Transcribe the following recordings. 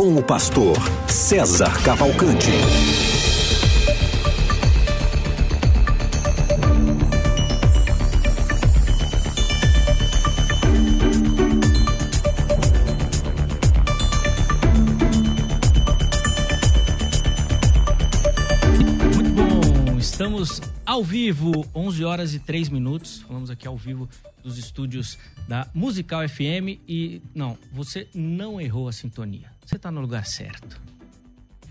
com o pastor César Cavalcante. Muito bom, estamos ao vivo, 11 horas e 3 minutos. Falamos aqui ao vivo dos estúdios da Musical FM e não, você não errou a sintonia. Você tá no lugar certo.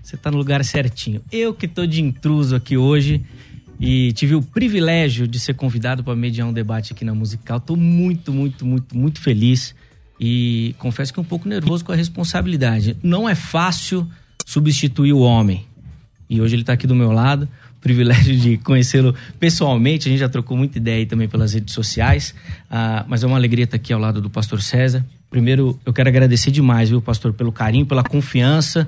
Você tá no lugar certinho. Eu que tô de intruso aqui hoje e tive o privilégio de ser convidado para mediar um debate aqui na Musical. Tô muito, muito, muito, muito feliz e confesso que um pouco nervoso com a responsabilidade. Não é fácil substituir o homem. E hoje ele está aqui do meu lado. Privilégio de conhecê-lo pessoalmente. A gente já trocou muita ideia aí também pelas redes sociais. Ah, mas é uma alegria estar aqui ao lado do pastor César. Primeiro, eu quero agradecer demais, viu, pastor, pelo carinho, pela confiança.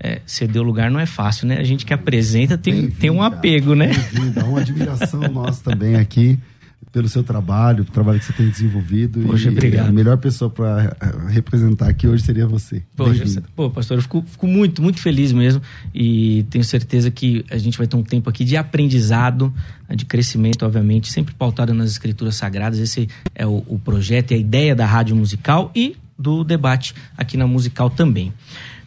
É, ceder o lugar não é fácil, né? A gente que apresenta tem, tem um apego, né? Dá uma admiração nossa também aqui pelo seu trabalho, pelo trabalho que você tem desenvolvido. Poxa, e obrigado. A melhor pessoa para representar aqui hoje seria você. Poxa, pô, pastor, eu fico, fico muito, muito feliz mesmo e tenho certeza que a gente vai ter um tempo aqui de aprendizado, né, de crescimento, obviamente, sempre pautado nas escrituras sagradas. Esse é o, o projeto e a ideia da rádio musical e do debate aqui na musical também.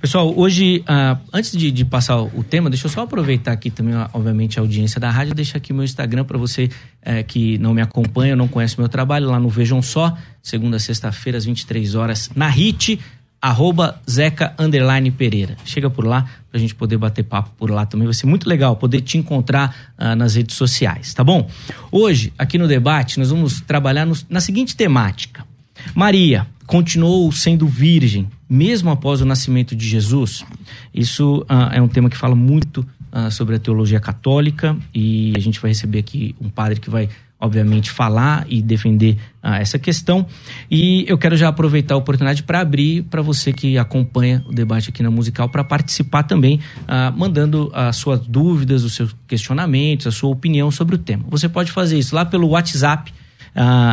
Pessoal, hoje, ah, antes de, de passar o tema, deixa eu só aproveitar aqui também, obviamente, a audiência da rádio, deixar aqui meu Instagram para você eh, que não me acompanha, não conhece meu trabalho, lá no Vejam Só, segunda a sexta-feira, às 23 horas, na HIT, arroba Zeca Underline Pereira. Chega por lá pra gente poder bater papo por lá também. Vai ser muito legal poder te encontrar ah, nas redes sociais, tá bom? Hoje, aqui no debate, nós vamos trabalhar no- na seguinte temática. Maria continuou sendo virgem, mesmo após o nascimento de Jesus. Isso ah, é um tema que fala muito ah, sobre a teologia católica e a gente vai receber aqui um padre que vai, obviamente, falar e defender ah, essa questão. E eu quero já aproveitar a oportunidade para abrir para você que acompanha o debate aqui na Musical para participar também, mandando as suas dúvidas, os seus questionamentos, a sua opinião sobre o tema. Você pode fazer isso lá pelo WhatsApp,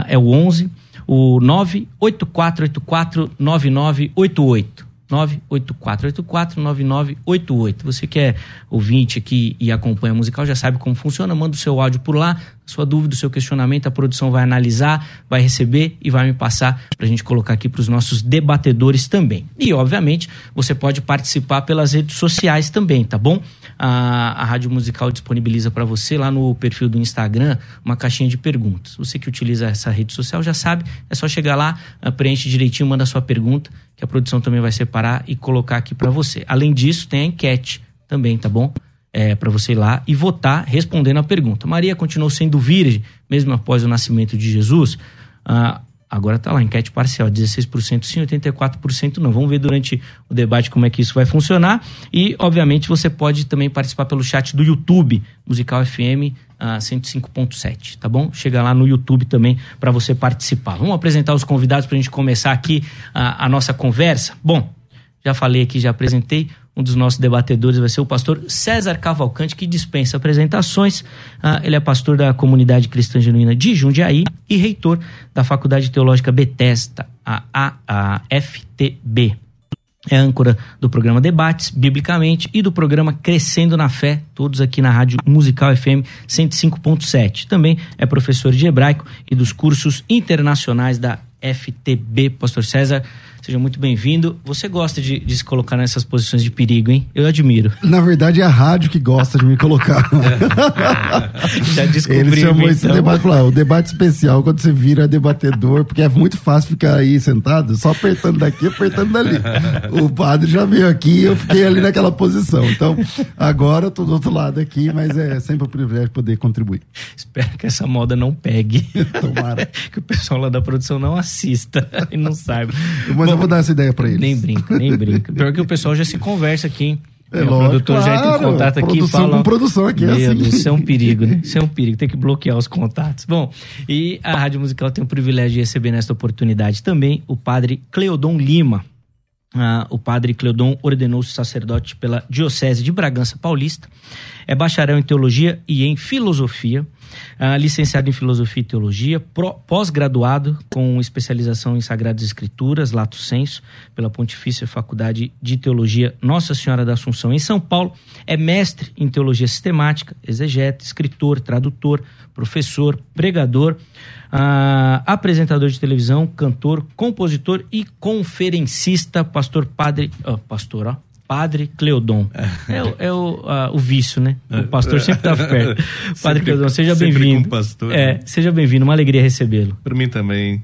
é o 11 o 984849988. 984849988. Você que é ouvinte aqui e acompanha a musical já sabe como funciona, manda o seu áudio por lá, sua dúvida, seu questionamento, a produção vai analisar, vai receber e vai me passar para a gente colocar aqui para os nossos debatedores também. E, obviamente, você pode participar pelas redes sociais também, tá bom? A, a Rádio Musical disponibiliza para você lá no perfil do Instagram uma caixinha de perguntas. Você que utiliza essa rede social já sabe, é só chegar lá, ah, preenche direitinho, manda a sua pergunta, que a produção também vai separar e colocar aqui para você. Além disso, tem a enquete também, tá bom? É, para você ir lá e votar respondendo a pergunta. Maria continuou sendo virgem mesmo após o nascimento de Jesus? Ah, agora tá lá, enquete parcial, 16% sim, 84% não. Vamos ver durante o debate como é que isso vai funcionar. E, obviamente, você pode também participar pelo chat do YouTube, Musical FM ah, 105.7, tá bom? Chega lá no YouTube também para você participar. Vamos apresentar os convidados para a gente começar aqui a, a nossa conversa? Bom, já falei aqui, já apresentei. Um dos nossos debatedores vai ser o pastor César Cavalcante, que dispensa apresentações. Ah, ele é pastor da comunidade cristã genuína de Jundiaí e reitor da Faculdade Teológica Bethesda, a, a, a FTB. É âncora do programa Debates, biblicamente, e do programa Crescendo na Fé, todos aqui na Rádio Musical FM 105.7. Também é professor de hebraico e dos cursos internacionais da FTB. Pastor César, seja muito bem-vindo. Você gosta de, de se colocar nessas posições de perigo, hein? Eu admiro. Na verdade, é a rádio que gosta de me colocar. Já Ele descobri. chamou esse então. debate, falou, ah, o debate especial, quando você vira debatedor, porque é muito fácil ficar aí sentado, só apertando daqui, apertando dali. O padre já veio aqui, eu fiquei ali naquela posição. Então, agora eu tô do outro lado aqui, mas é sempre um privilégio poder contribuir. Espero que essa moda não pegue. Tomara. que o pessoal lá da produção não assista e não saiba. Mas eu vou dar essa ideia pra eles. Nem brinca, nem brinca. Pior que o pessoal já se conversa aqui, hein? É, o produtor claro, já entra em contato aqui produção fala... com produção aqui, Meu é assim. Deus, isso é um perigo, né? Isso é um perigo, tem que bloquear os contatos. Bom, e a Rádio Musical tem o privilégio de receber nesta oportunidade também o padre Cleodon Lima. Ah, o padre Cleodon ordenou-se sacerdote pela Diocese de Bragança Paulista. É bacharel em teologia e em filosofia Uh, licenciado em Filosofia e Teologia, pós-graduado com especialização em Sagradas Escrituras, Lato Senso, pela Pontifícia Faculdade de Teologia Nossa Senhora da Assunção, em São Paulo. É mestre em Teologia Sistemática, exegeta, escritor, tradutor, professor, pregador, uh, apresentador de televisão, cantor, compositor e conferencista, pastor padre, pastor, ó, Padre Cleodon. É, o, é o, o, vício, né? O pastor sempre está perto. Padre Cleodon, seja bem-vindo. pastor. É, seja bem-vindo, uma alegria recebê-lo. Para mim também,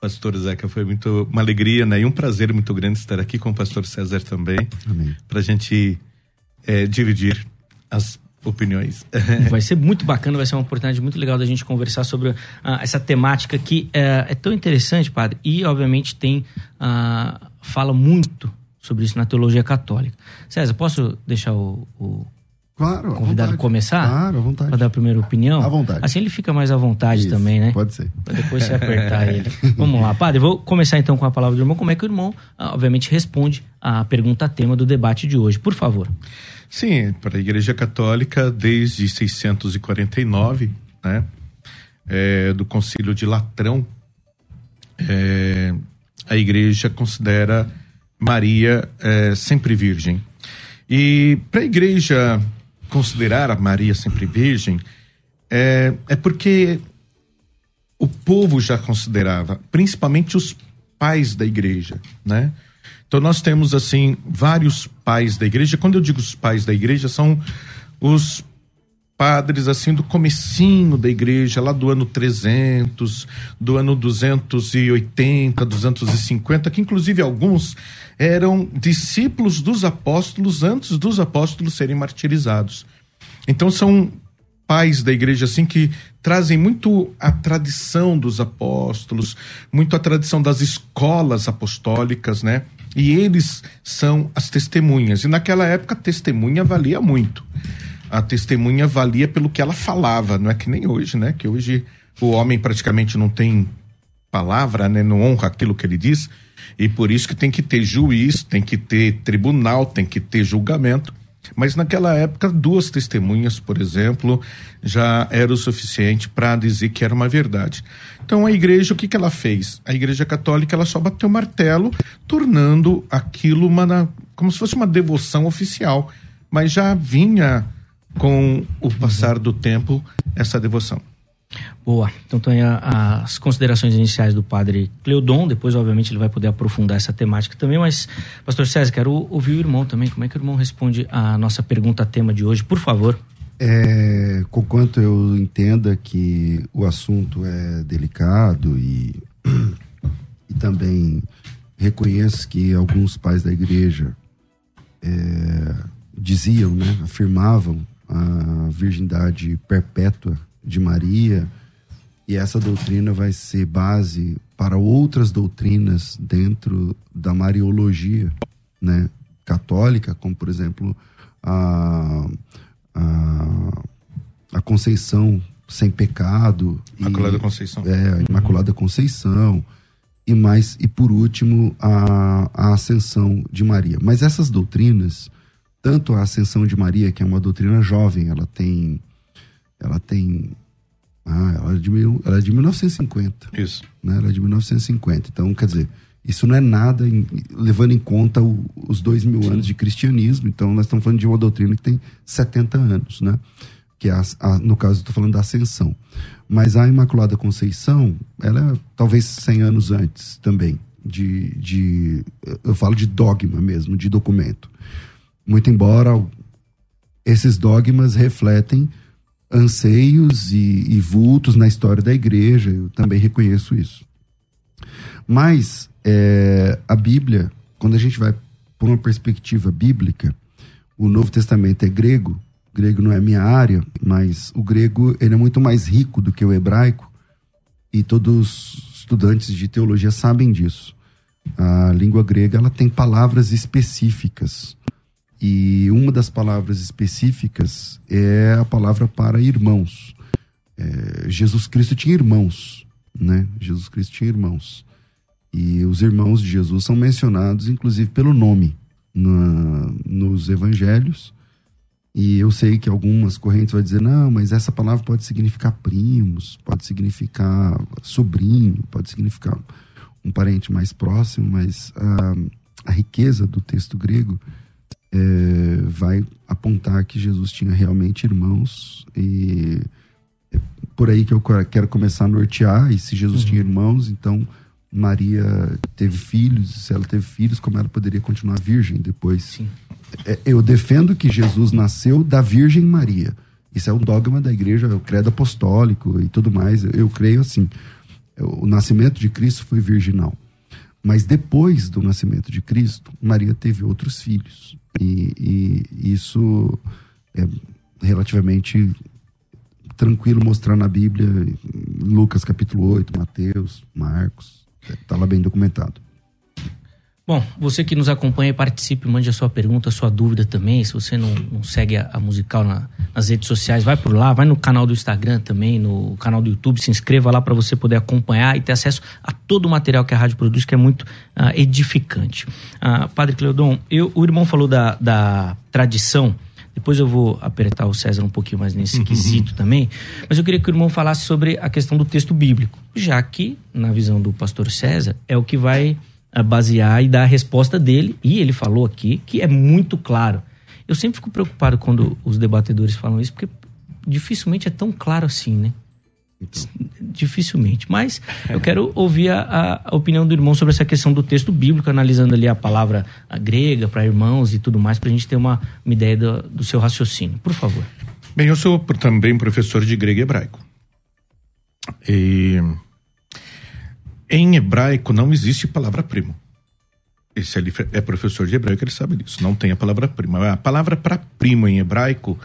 pastor Zeca, foi muito uma alegria né? e um prazer muito grande estar aqui com o pastor César também. Para a gente é, dividir as opiniões. vai ser muito bacana, vai ser uma oportunidade muito legal da gente conversar sobre uh, essa temática que é, é, tão interessante, padre, e obviamente tem uh, fala muito sobre isso na teologia católica. César, posso deixar o, o claro, convidado começar? Claro, à vontade. Para dar a primeira opinião? À vontade. Assim ele fica mais à vontade isso, também, né? Pode ser. Para depois você apertar ele. Vamos lá, padre, vou começar então com a palavra do irmão. Como é que o irmão, ah, obviamente, responde à pergunta tema do debate de hoje? Por favor. Sim, para a Igreja Católica, desde 649, né? É, do Concílio de Latrão, é, a Igreja considera Maria é, sempre virgem. E para a igreja considerar a Maria sempre virgem, é, é porque o povo já considerava, principalmente os pais da igreja, né? Então nós temos assim vários pais da igreja. Quando eu digo os pais da igreja, são os padres assim do comecinho da igreja, lá do ano 300, do ano 280, 250, que inclusive alguns eram discípulos dos apóstolos antes dos apóstolos serem martirizados. Então são pais da igreja assim que trazem muito a tradição dos apóstolos, muito a tradição das escolas apostólicas, né? E eles são as testemunhas. E naquela época testemunha valia muito a testemunha valia pelo que ela falava, não é que nem hoje, né? Que hoje o homem praticamente não tem palavra, né? Não honra aquilo que ele diz, e por isso que tem que ter juiz, tem que ter tribunal, tem que ter julgamento. Mas naquela época, duas testemunhas, por exemplo, já era o suficiente para dizer que era uma verdade. Então a igreja, o que, que ela fez? A igreja católica ela só bateu o martelo, tornando aquilo uma, como se fosse uma devoção oficial. Mas já vinha com o passar do tempo essa devoção. Boa. Então tem as considerações iniciais do padre Cleodon, depois obviamente ele vai poder aprofundar essa temática também, mas pastor César, quero ouvir o irmão também, como é que o irmão responde a nossa pergunta tema de hoje, por favor. É, com quanto eu entenda que o assunto é delicado e, e também reconheço que alguns pais da igreja é, diziam, né, afirmavam a virgindade perpétua de Maria, e essa doutrina vai ser base para outras doutrinas dentro da Mariologia né, católica, como por exemplo a, a, a Conceição sem pecado. Imaculada e, Conceição. É, a Imaculada Conceição. E mais, e por último, a, a Ascensão de Maria. Mas essas doutrinas, tanto a Ascensão de Maria, que é uma doutrina jovem, ela tem. Ela tem. Ah, ela é de, mil, ela é de 1950. Isso. Né? Ela é de 1950. Então, quer dizer, isso não é nada em, levando em conta o, os dois mil Sim. anos de cristianismo. Então, nós estamos falando de uma doutrina que tem 70 anos, né? Que é a, a, no caso, estou falando da Ascensão. Mas a Imaculada Conceição, ela é talvez 100 anos antes também. De, de, eu falo de dogma mesmo, de documento. Muito embora esses dogmas refletem anseios e, e vultos na história da igreja, eu também reconheço isso. Mas é, a Bíblia, quando a gente vai por uma perspectiva bíblica, o Novo Testamento é grego, grego não é minha área, mas o grego ele é muito mais rico do que o hebraico e todos os estudantes de teologia sabem disso. A língua grega ela tem palavras específicas E uma das palavras específicas é a palavra para irmãos. É, Jesus Cristo tinha irmãos, né? Jesus Cristo tinha irmãos. E os irmãos de Jesus são mencionados, inclusive, pelo nome na, nos evangelhos. E eu sei que algumas correntes vão dizer, não, mas essa palavra pode significar primos, pode significar sobrinho, pode significar um parente mais próximo, mas a, a riqueza do texto grego é, vai apontar que Jesus tinha realmente irmãos e é por aí que eu quero começar a nortear. E se Jesus uhum. tinha irmãos, então Maria teve filhos. Se ela teve filhos, como ela poderia continuar virgem depois? É, eu defendo que Jesus nasceu da Virgem Maria. Isso é um dogma da igreja, o credo apostólico e tudo mais. Eu creio assim. O nascimento de Cristo foi virginal. Mas depois do nascimento de Cristo, Maria teve outros filhos. E, e isso é relativamente tranquilo mostrar na Bíblia, Lucas capítulo 8, Mateus, Marcos, está lá bem documentado. Bom, você que nos acompanha, participe, mande a sua pergunta, a sua dúvida também. Se você não, não segue a, a musical na, nas redes sociais, vai por lá, vai no canal do Instagram também, no canal do YouTube, se inscreva lá para você poder acompanhar e ter acesso a todo o material que a rádio produz, que é muito uh, edificante. Uh, Padre Cleodon, eu, o irmão falou da, da tradição. Depois eu vou apertar o César um pouquinho mais nesse uhum. quesito também. Mas eu queria que o irmão falasse sobre a questão do texto bíblico, já que, na visão do pastor César, é o que vai basear e dar a resposta dele. E ele falou aqui que é muito claro. Eu sempre fico preocupado quando os debatedores falam isso, porque dificilmente é tão claro assim, né? Então. Dificilmente. Mas eu quero ouvir a, a, opinião do irmão sobre essa questão do texto bíblico, analisando ali a palavra grega para irmãos e tudo mais, para a gente ter uma, uma ideia do, do, seu raciocínio. Por favor. Bem, eu sou também professor de grego e hebraico. E em hebraico não existe palavra primo. Esse ali é professor de hebraico, ele sabe disso. Não tem a palavra prima. A palavra para primo em hebraico,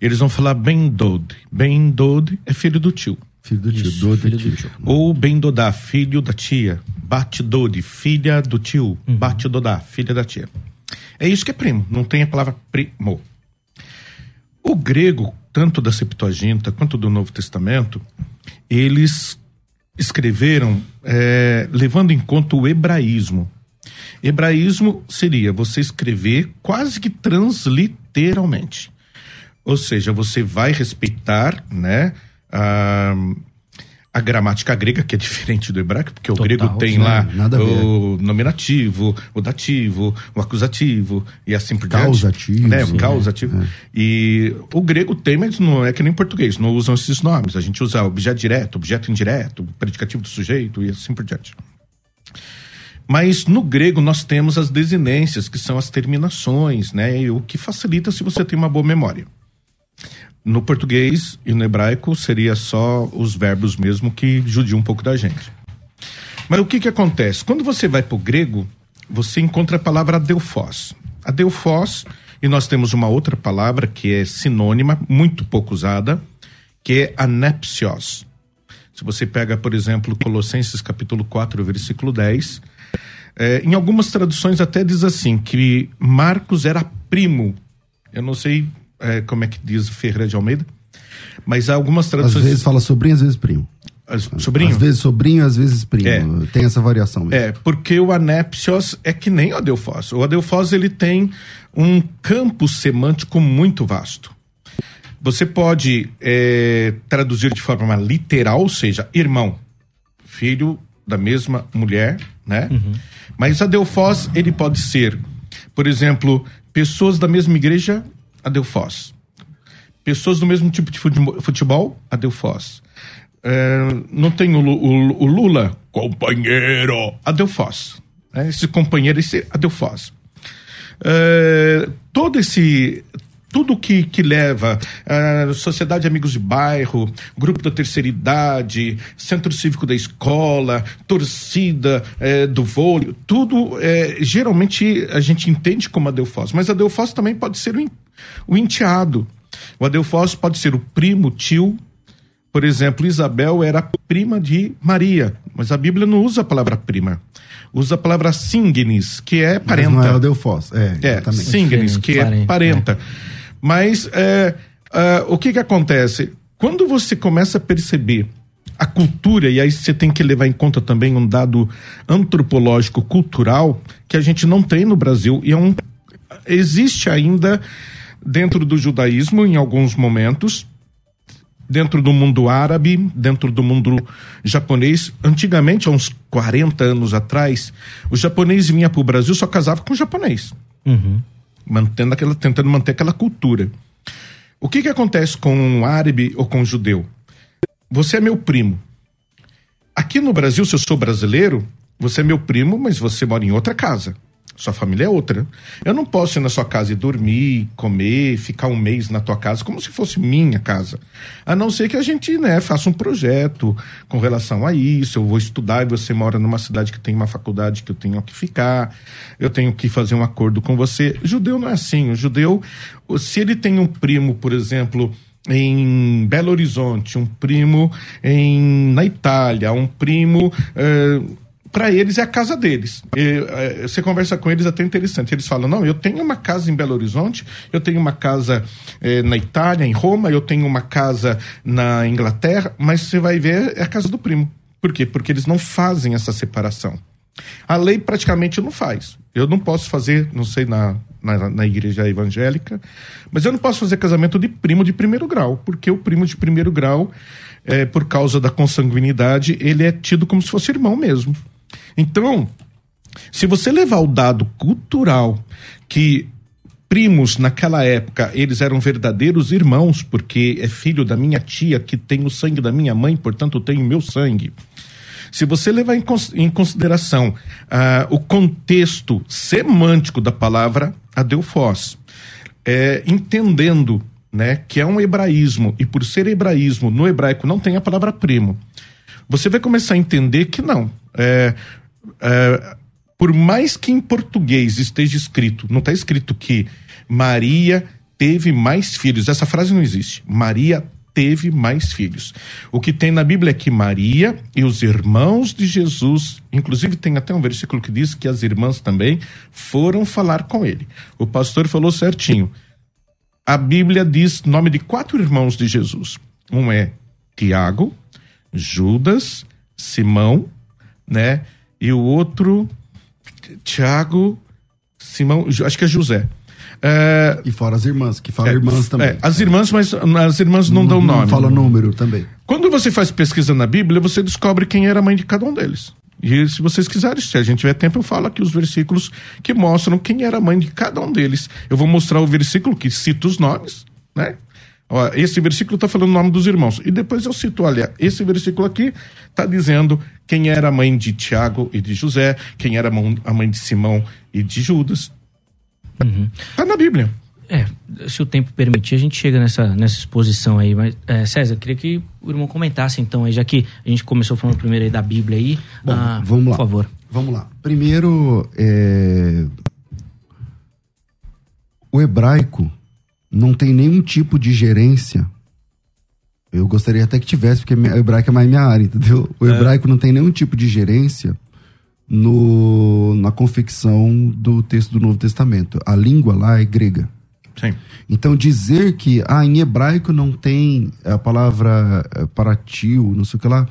eles vão falar ben dod. Ben dod é filho do tio. Filho do tio, Isso, filho do tio. Ou ben dodá, filho da tia. Bat dod, filha do tio. Uhum. Bat dodá, filha da tia. É isso que é primo, não tem a palavra primo. O grego, tanto da Septuaginta quanto do Novo Testamento, eles escreveram é, levando em conta o hebraísmo. Hebraísmo seria você escrever quase que transliteralmente. Ou seja, você vai respeitar né, a, a gramática grega, que é diferente do hebraico, porque Total, o grego tem lá o nominativo, o dativo, o acusativo e assim por diante. Causativo. Né? Causativo. É. E o grego tem, mas não é que nem português, não usam esses nomes. A gente usa objeto direto, objeto indireto, predicativo do sujeito e assim por diante. Mas no grego nós temos as desinências, que são as terminações, né? O que facilita se você tem uma boa memória. No português e no hebraico seria só os verbos mesmo que judiam um pouco da gente. Mas o que que acontece? Quando você vai para o grego, você encontra a palavra adelfós. Adelfós, e nós temos uma outra palavra que é sinônima, muito pouco usada, que é anepsios. Se você pega, por exemplo, Colossenses capítulo 4, versículo 10, é, em algumas traduções até diz assim, que Marcos era primo. Eu não sei é, como é que diz Ferreira de Almeida, mas há algumas traduções. Às vezes fala sobrinho, às vezes primo. As, sobrinho? Às vezes sobrinho, às vezes primo. É. Tem essa variação mesmo. É, porque o anepsios é que nem o adelfós. O adelfós ele tem um campo semântico muito vasto. Você pode é, traduzir de forma literal, ou seja, irmão, filho da mesma mulher, né? Uhum. Mas adelfós ele pode ser, por exemplo, pessoas da mesma igreja Adelfós. Pessoas do mesmo tipo de futebol, Adelfós. É, não tem o, o, o, Lula, companheiro, Adelfós. É, esse companheiro, esse Adelfós. É, todo esse tudo que, que leva uh, Sociedade Amigos de Bairro, Grupo da Terceira Idade, Centro Cívico da Escola, torcida uh, do vôlei, tudo uh, geralmente a gente entende como Adelfós, mas Adelfós também pode ser o, o enteado. O Adelfós pode ser o primo, tio, Por exemplo, Isabel era prima de Maria, mas a Bíblia não usa a palavra prima. Usa a palavra singnis, que é parenta. Mas não é o Delfos, é, É, exatamente. singnis, que é parenta. Mas é, ah, o que que acontece? Quando você começa a perceber a cultura, e aí você tem que levar em conta também um dado antropológico cultural que a gente não tem no Brasil, e é um, existe ainda dentro do judaísmo em alguns momentos, dentro do mundo árabe, dentro do mundo japonês. Antigamente, há uns 40 anos atrás, o japonês vinha para o Brasil só casava com japonês Uhum. mantendo aquela, tentando manter aquela cultura. O que que acontece com um árabe ou com um judeu? Você é meu primo. Aqui no Brasil, se eu sou brasileiro, você é meu primo, mas você mora em outra casa. Sua família é outra. Eu não posso ir na sua casa e dormir, comer, ficar um mês na tua casa, como se fosse minha casa. A não ser que a gente né, faça um projeto com relação a isso. Eu vou estudar e você mora numa cidade que tem uma faculdade que eu tenho que ficar. Eu tenho que fazer um acordo com você. Judeu não é assim. O judeu, se ele tem um primo, por exemplo, em Belo Horizonte, um primo em, na Itália, um primo. Para eles é a casa deles. E, eh, você conversa com eles é até interessante. Eles falam: não, eu tenho uma casa em Belo Horizonte, eu tenho uma casa eh, na Itália, em Roma, eu tenho uma casa na Inglaterra, mas você vai ver é a casa do primo. Por quê? Porque eles não fazem essa separação. A lei praticamente não faz. Eu não posso fazer, não sei, na, na, na, igreja evangélica, mas eu não posso fazer casamento de primo de primeiro grau, porque o primo de primeiro grau, é, por causa da consanguinidade, ele é tido como se fosse irmão mesmo. Então, se você levar o dado cultural que primos naquela época eles eram verdadeiros irmãos, porque é filho da minha tia que tem o sangue da minha mãe, portanto tem o meu sangue. Se você levar em, consideração uh, o contexto semântico da palavra adelfós, é, entendendo né, que é um hebraísmo, e por ser hebraísmo, no hebraico não tem a palavra primo, você vai começar a entender que não. É, é, por mais que em português esteja escrito, não está escrito que Maria teve mais filhos. Essa frase não existe. Maria teve mais filhos. O que tem na Bíblia é que Maria e os irmãos de Jesus, inclusive tem até um versículo que diz que as irmãs também foram falar com ele. O pastor falou certinho. A Bíblia diz nome de quatro irmãos de Jesus. Um é Tiago, Judas, Simão, né? E o outro, Tiago, Simão, acho que é José. É, e fora as irmãs, que falam é, irmãs também. É, as irmãs, mas as irmãs não, não dão nome. Não fala número também. Quando você faz pesquisa na Bíblia, você descobre quem era a mãe de cada um deles. E se vocês quiserem, se a gente tiver tempo, eu falo aqui os versículos que mostram quem era a mãe de cada um deles. Eu vou mostrar o versículo que cita os nomes, né? Ó, esse versículo está falando o nome dos irmãos. E depois eu cito, olha, esse versículo aqui está dizendo quem era a mãe de Tiago e de José, quem era a mãe de Simão e de Judas. Está Uhum. na Bíblia. É, se o tempo permitir, a gente chega nessa, nessa exposição aí. Mas, é, César, eu queria que o irmão comentasse então, aí, já que a gente começou falando primeiro aí da Bíblia aí. Bom, ah, vamos lá. Por favor. Vamos lá. Primeiro, é... o hebraico não tem nenhum tipo de gerência. Eu gostaria até que tivesse, porque o hebraico é mais minha área, entendeu? O hebraico não tem nenhum tipo de gerência no, na confecção do texto do Novo Testamento. A língua lá é grega. Sim. Então dizer que ah, em hebraico não tem a palavra é, para tio, não sei o que lá,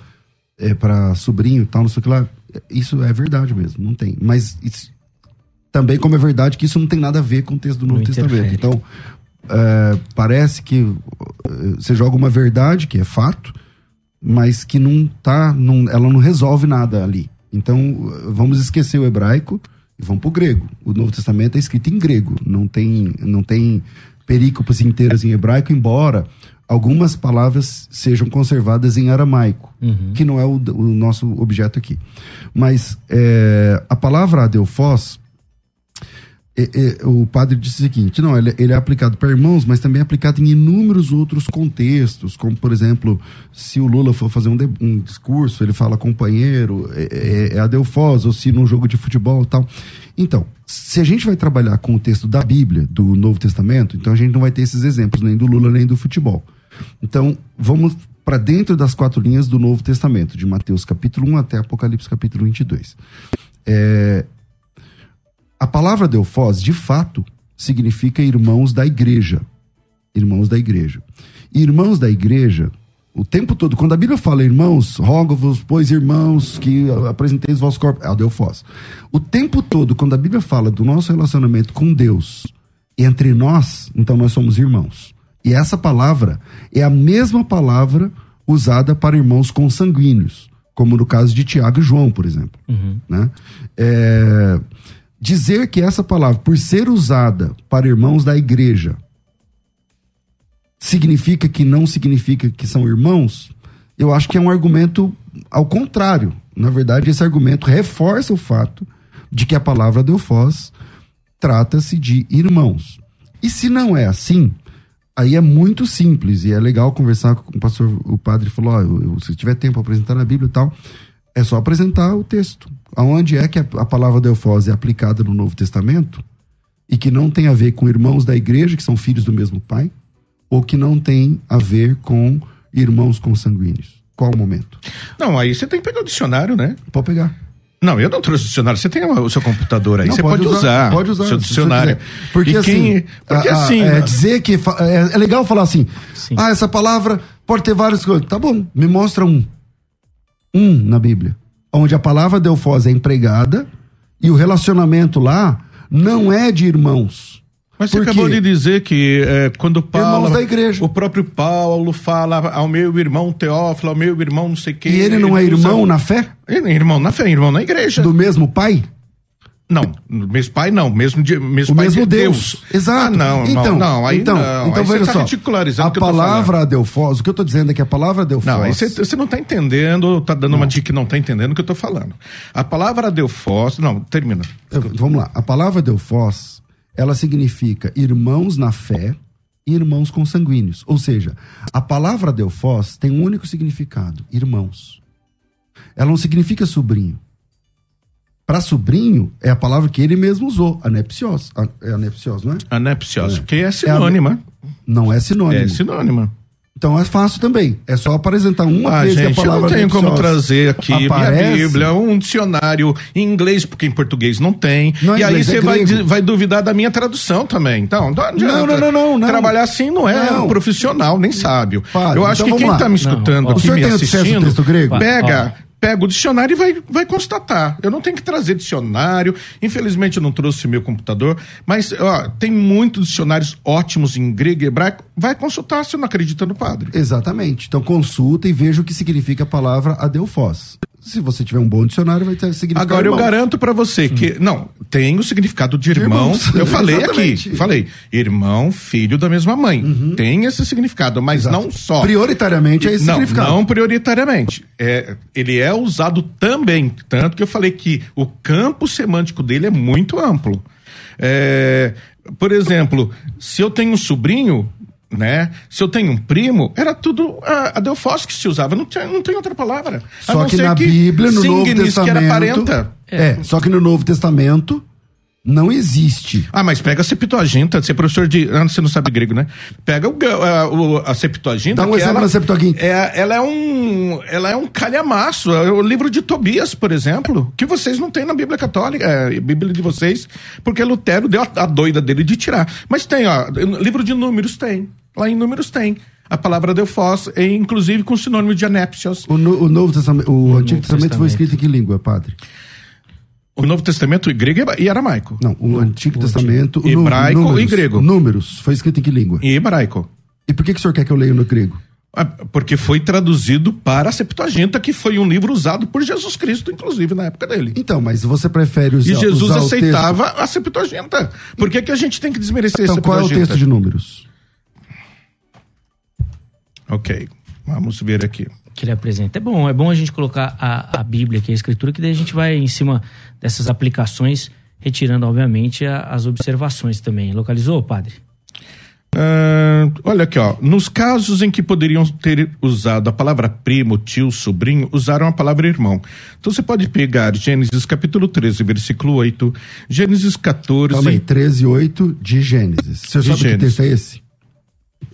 é, para sobrinho e tal, não sei o que lá, isso é verdade mesmo, não tem. Mas isso, também como é verdade que isso não tem nada a ver com o texto do Novo Não Testamento. interfere. Então é, parece que é, você joga uma verdade, que é fato, mas que não tá, não, ela não resolve nada ali. Então vamos esquecer o hebraico e vamos pro grego. O Novo Testamento é escrito em grego, não tem, não tem perícopes inteiras em hebraico, embora algumas palavras sejam conservadas em aramaico, Uhum. que não é o, o nosso objeto aqui. Mas é, a palavra adelfós, é, é, o padre disse o seguinte: não, ele, ele é aplicado para irmãos, mas também é aplicado em inúmeros outros contextos, como por exemplo, se o Lula for fazer um, de- um discurso, ele fala companheiro, é, é, é adelfós, ou se num jogo de futebol e tal. Então, se a gente vai trabalhar com o texto da Bíblia, do Novo Testamento, então a gente não vai ter esses exemplos nem do Lula nem do futebol. Então, vamos para dentro das quatro linhas do Novo Testamento, de Mateus capítulo 1 até Apocalipse capítulo 22. É, a palavra Delfós, de fato, significa irmãos da igreja. Irmãos da igreja. Irmãos da igreja, o tempo todo, quando a Bíblia fala irmãos, rogo-vos, pois irmãos, que apresenteis o vosso corpo, é o Delfós. O tempo todo, quando a Bíblia fala do nosso relacionamento com Deus, entre nós, então nós somos irmãos. E essa palavra é a mesma palavra usada para irmãos consanguíneos, como no caso de Tiago e João, por exemplo. Uhum. Né? É, dizer que essa palavra, por ser usada para irmãos da igreja, significa que não significa que são irmãos, eu acho que é um argumento ao contrário. Na verdade, esse argumento reforça o fato de que a palavra Deufós trata-se de irmãos. E se não é assim, aí é muito simples e é legal conversar com o pastor, o padre falou, se tiver tempo apresentar na Bíblia e tal, é só apresentar o texto. Aonde é que a, palavra Deufós é aplicada no Novo Testamento e que não tem a ver com irmãos da igreja, que são filhos do mesmo pai, ou que não tem a ver com irmãos consanguíneos? Qual o momento? Não, aí você tem que pegar o dicionário, né? Pode pegar. Não, eu não trouxe o dicionário. Você tem o seu computador aí, Não, você pode, usar, Pode usar. o seu se você dicionário. Porque E assim, quem- porque a- assim, é, né? dizer que é, é legal falar assim. Sim. Ah, essa palavra pode ter várias coisas. Tá bom, me mostra um. Um na Bíblia, onde a palavra Delfós é empregada e o relacionamento lá não é de irmãos. Mas você acabou de dizer que é, quando Paulo. Irmãos da igreja. O próprio Paulo fala ao meu irmão Teófilo, ao meu irmão não sei quem. E ele não é usa- irmão na fé Ele é irmão na fé, irmão na igreja. do mesmo pai? Não, mesmo pai não, mesmo, de, mesmo O pai mesmo de Deus. Deus. Exato. Ah, não, então, não, não, aí então, não. então aí veja você tá só. A o que eu tô falando. palavra Delfós, o que eu tô dizendo é que a palavra Delfós. Não, aí você, não tá entendendo, tá dando uma dica que não tá entendendo o que eu tô falando. A palavra Adelfós, não, termina. Eu- Vamos lá. A palavra Delfós, ela significa irmãos na fé e irmãos consanguíneos. Ou seja, a palavra Delfós tem um único significado: irmãos. Ela não significa sobrinho. Para sobrinho, é a palavra que ele mesmo usou, anepsios. A- É anepsios, não é? Anepsios, É. que é sinônima. Não é sinônimo. É sinônima. Então é fácil também. É só apresentar uma Ah, vez gente, que a eu palavra não tenho como trazer aqui aparece, minha Bíblia, um dicionário em inglês, porque em português não tem. Não é e aí inglês, é você vai, grego. di- vai duvidar da minha tradução também. Então, não. Não, não, não, não. Trabalhar assim não é um profissional, nem sábio. Eu acho então que quem está me escutando aqui, O senhor me tem assistindo, texto grego? pega... Pega o dicionário e vai, vai constatar. Eu não tenho que trazer dicionário. Infelizmente, eu não trouxe meu computador. Mas ó, tem muitos dicionários ótimos em grego e hebraico. Vai consultar se não acredita no padre. Exatamente. Então consulta e veja o que significa a palavra adelfós. Se você tiver um bom dicionário, vai ter significado. Agora eu garanto pra você que não tem o significado de irmão. irmãos. Eu falei aqui, Exatamente. Uhum. falei irmão, filho da mesma mãe. Tem esse significado, mas Exato. não só. Prioritariamente é esse não, significado. não prioritariamente. É, ele é usado também, tanto que eu falei que o campo semântico dele é muito amplo. É, por exemplo, se eu tenho um sobrinho, né? Se eu tenho um primo, era tudo a, a Delfós que se usava, não tem, não tem outra palavra. A Só não que ser na Bíblia, no Novo Testamento. que era parenta. É, só que no Novo Testamento não existe. Ah, mas pega a Septuaginta, você é professor de. Ah, você não sabe grego, né? Pega o, a, o- a Septuaginta. Dá um que exemplo ela, da Septuaginta. É, ela é um. Ela é um calhamaço. É o livro de Tobias, por exemplo, que vocês não têm na Bíblia Católica, é, Bíblia de vocês, porque Lutero deu a, a doida dele de tirar. Mas tem, ó, livro de números tem. Lá em números tem. A palavra Delfós, é, inclusive com sinônimo de anépsios. O, no- o Novo Testamento, o Antigo Novo Testamento foi escrito em que língua, padre? O Novo Testamento grego e aramaico. Não, o Antigo Testamento. o Hebraico números, e grego. Números. Foi escrito em que língua? E hebraico. E por que, que o senhor quer que eu leia no grego? Ah, Porque foi traduzido para a Septuaginta, que foi um livro usado por Jesus Cristo, inclusive, na época dele. Então, mas você prefere usar E Jesus usar o aceitava a Septuaginta. Por que, que a gente tem que desmerecer texto? a Então, qual é o Septuaginta? texto de números? Ok, vamos ver aqui. Que ele apresenta. É bom, é bom a gente colocar a, a Bíblia aqui, a Escritura, que daí a gente vai em cima dessas aplicações, retirando, obviamente, a- as observações também. Localizou, padre? Ah, olha aqui, ó. Nos casos em que poderiam ter usado a palavra primo, tio, sobrinho, usaram a palavra irmão. Então você pode pegar Gênesis capítulo 13, versículo 8, Gênesis 14. Calma aí, 13, 8 de Gênesis. Senhor De sabe que Gênesis. texto é esse?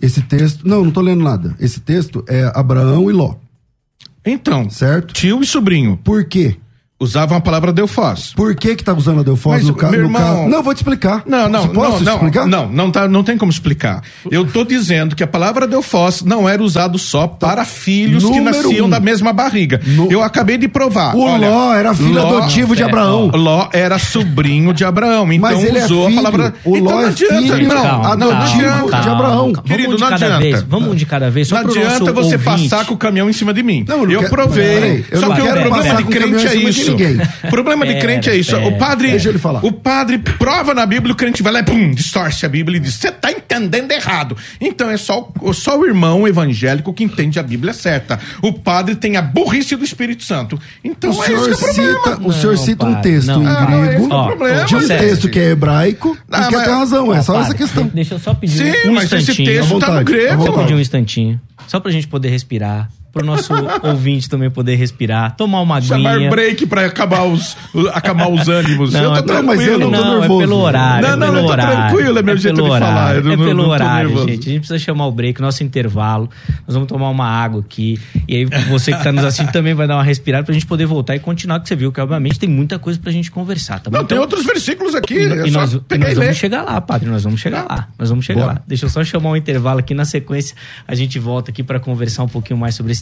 Esse texto. Não, não tô lendo nada. Esse texto é Abraão e Ló. Então, Certo? tio e sobrinho Por quê? Usavam a palavra Delfós. Por que que tá usando a Delfos Mas, no, ca meu no irmão- caso? Não, vou te explicar. Não, não, Posso não, te não, explicar? não, não, tá, não tem como explicar. Eu tô dizendo que a palavra Delfós não era usado só para filhos que Número nasciam um. da mesma barriga. No- Eu acabei de provar. O Olha, Ló era filho Ló- adotivo de é, Abraão. Ló era sobrinho de Abraão, então Mas ele é usou filho. a palavra. O então Ló não é adianta, filho não, Calma, não, não adotivo adianta. de Abraão. Vamos Querido, um de não cada adianta. vez. Vamos um de cada vez. Só Não adianta você ouvinte. passar com o caminhão em cima de mim. Não, eu não provei. Só não que o quero problema passar de o crente é de isso. ninguém. O problema de Pera, crente é isso. pera. O padre, Deixa ele falar. o padre prova na Bíblia, o crente vai lá e pum, distorce a Bíblia e diz: você tá entendendo errado. Então é só, o- só o irmão evangélico que entende a Bíblia certa. O padre tem a burrice do Espírito Santo. Então O é senhor isso que é o problema. cita, o senhor Não, cita um padre, texto não. em Ah, grego, é problema. de um texto que é hebraico, Ah, e que mas- tem razão, é só Padre, essa questão. Deixa eu só pedir Sim, um mas esse instantinho. texto tá no grego. Só pedir um instantinho. Só pra gente poder respirar. Pro nosso ouvinte também poder respirar. Tomar uma Chamar aguinha. break pra acabar os, acabar os ânimos. Não, eu é tô mas eu tranquilo. não tô Não, nervoso. é pelo horário. Não, é não, pelo não, tô horário. tranquilo, é meu jeito de pelo falar, horário, eu não- é não- pelo não tô horário, nervoso. gente. A gente precisa chamar o break, nosso intervalo. Nós vamos tomar uma água aqui. E aí, você que tá nos assistindo também vai dar uma respirada pra gente poder voltar e continuar, que você viu que, obviamente, tem muita coisa pra gente conversar, tá bom? Não, tem Então, outros versículos aqui. e, é e nós, e nós vamos chegar lá, padre. Nós vamos chegar lá. Nós vamos chegar Bora. lá. Deixa eu só chamar um intervalo aqui. Na sequência, a gente volta aqui pra conversar um pouquinho mais sobre esse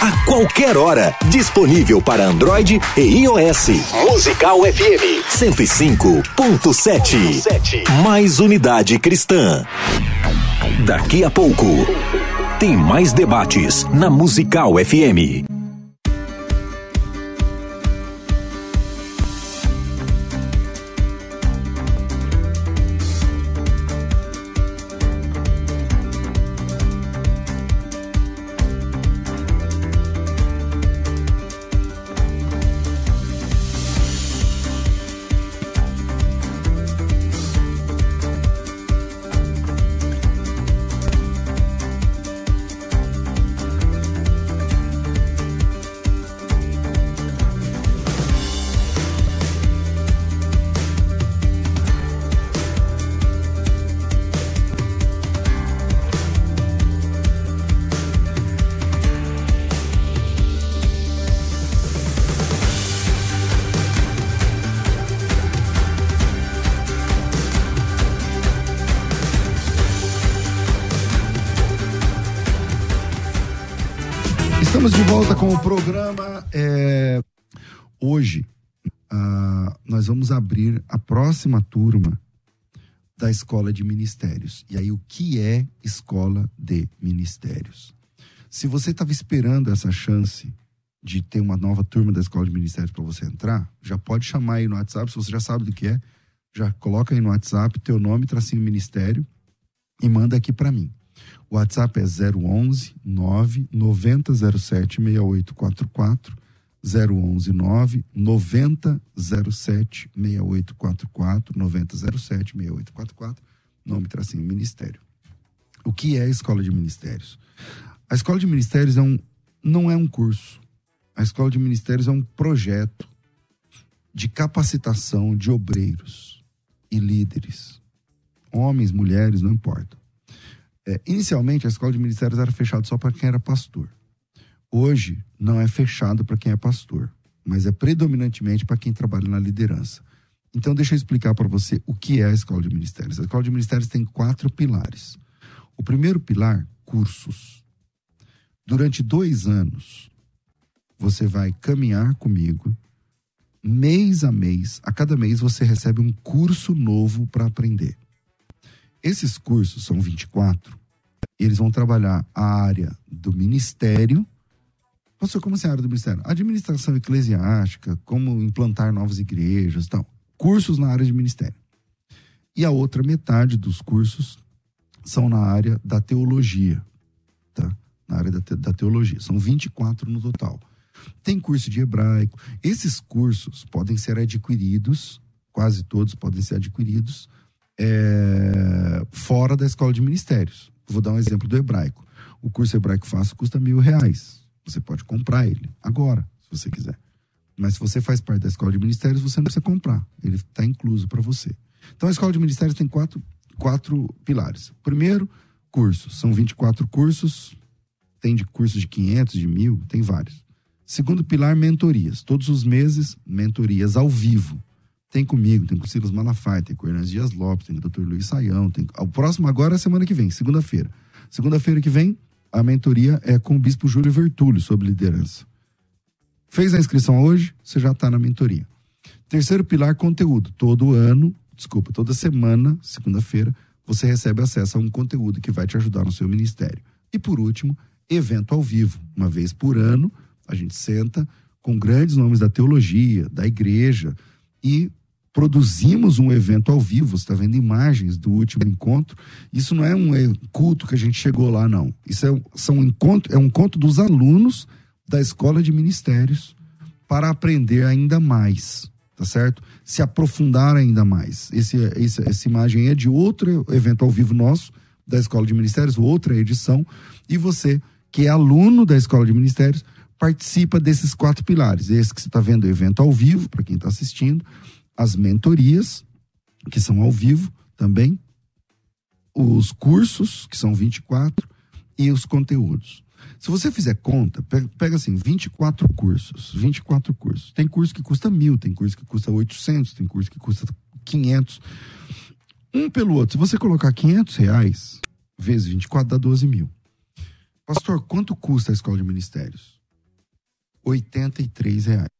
A qualquer hora, disponível para Android e iOS. Musical FM 105.7. Mais unidade cristã. Daqui a pouco, tem mais debates na Musical FM. Volta com o programa. é, Hoje, ah, nós vamos abrir a próxima turma da Escola de Ministérios. E aí, o que é Escola de Ministérios? Se você estava esperando essa chance de ter uma nova turma da Escola de Ministérios para você entrar, já pode chamar aí no WhatsApp, se você já sabe do que é, já coloca aí no WhatsApp teu nome, tracinho ministério e manda aqui para mim. O WhatsApp é 011 9 9007 6844 011 9 9007 6844 9007 6844 nome tracinho ministério. O que é a Escola de Ministérios? A Escola de Ministérios é um, não é um curso. A Escola de Ministérios é um projeto de capacitação de obreiros e líderes. Homens, mulheres, não importa. É, inicialmente, a escola de ministérios era fechada só para quem era pastor. Hoje, não é fechado para quem é pastor, mas é predominantemente para quem trabalha na liderança. Então, deixa eu explicar para você o que é a escola de ministérios. A escola de ministérios tem quatro pilares. O primeiro pilar, cursos. Durante dois anos, você vai caminhar comigo, mês a mês, a cada mês você recebe um curso novo para aprender. Esses cursos são 24. Eles vão trabalhar a área do ministério. Pastor, como assim a área do ministério? Administração eclesiástica, como implantar novas igrejas, tal. Cursos na área de ministério. E a outra metade dos cursos são na área da teologia, tá? Na área da, te- da teologia. São 24 no total. Tem curso de hebraico. Esses cursos podem ser adquiridos, quase todos podem ser adquiridos é, fora da escola de ministérios. Vou dar um exemplo do hebraico. O curso hebraico fácil custa mil reais. Você pode comprar ele agora, se você quiser. Mas se você faz parte da escola de ministérios, você não precisa comprar. Ele está incluso para você. Então a escola de ministérios tem quatro, quatro pilares. Primeiro, cursos. São 24 cursos. Tem de cursos de 500, de mil, tem vários. Segundo pilar, mentorias. Todos os meses, mentorias ao vivo. Tem comigo, tem com o Silas Malafaia, tem com o Hernandes Dias Lopes, tem com o Dr. Luiz Saião. Tem... O próximo agora é semana que vem, segunda-feira. Segunda-feira que vem, a mentoria é com o Bispo Júlio Vertulho sobre liderança. Fez a inscrição hoje, você já está na mentoria. Terceiro pilar, conteúdo. Todo ano, desculpa, toda semana, segunda-feira, você recebe acesso a um conteúdo que vai te ajudar no seu ministério. E por último, evento ao vivo. Uma vez por ano, a gente senta com grandes nomes da teologia, da igreja, e produzimos um evento ao vivo, você está vendo imagens do último encontro. Isso não é um culto que a gente chegou lá, não. Isso é, são um encontro, é um encontro dos alunos da escola de ministérios para aprender ainda mais, tá certo? Se aprofundar ainda mais. Esse, esse, essa imagem é de outro evento ao vivo nosso, da escola de ministérios, outra edição, e você, que é aluno da escola de ministérios, participa desses quatro pilares. Esse que você está vendo, evento ao vivo, para quem está assistindo, as mentorias, que são ao vivo também, os cursos, que são 24, e os conteúdos. Se você fizer conta, pega, assim, 24 cursos, 24 cursos. Tem curso que custa mil, tem curso que custa 800, tem curso que custa 500. Um pelo outro. Se você colocar 500 reais vezes 24, dá 12 mil. Pastor, quanto custa a escola de ministérios? 83 reais.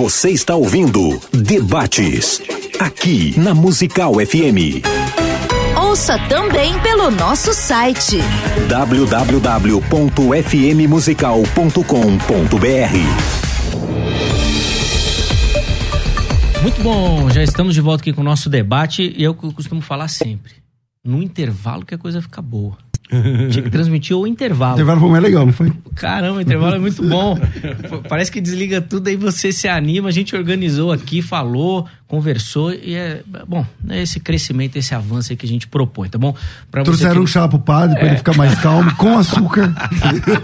Você está ouvindo Debates, aqui na Musical FM. Ouça também pelo nosso site www.fmmusical.com.br. Muito bom, já estamos de volta aqui com o nosso debate e eu costumo falar sempre: no intervalo que a coisa fica boa. Tinha que transmitir o intervalo. O intervalo foi mais legal, não foi? Caramba, o intervalo é muito bom. Parece que desliga tudo aí você se anima. A gente organizou aqui, falou, conversou e é bom, é esse crescimento, esse avanço aí que a gente propõe, tá bom? Pra Trouxeram que... um chá pro padre para é. ele ficar mais calmo, com açúcar.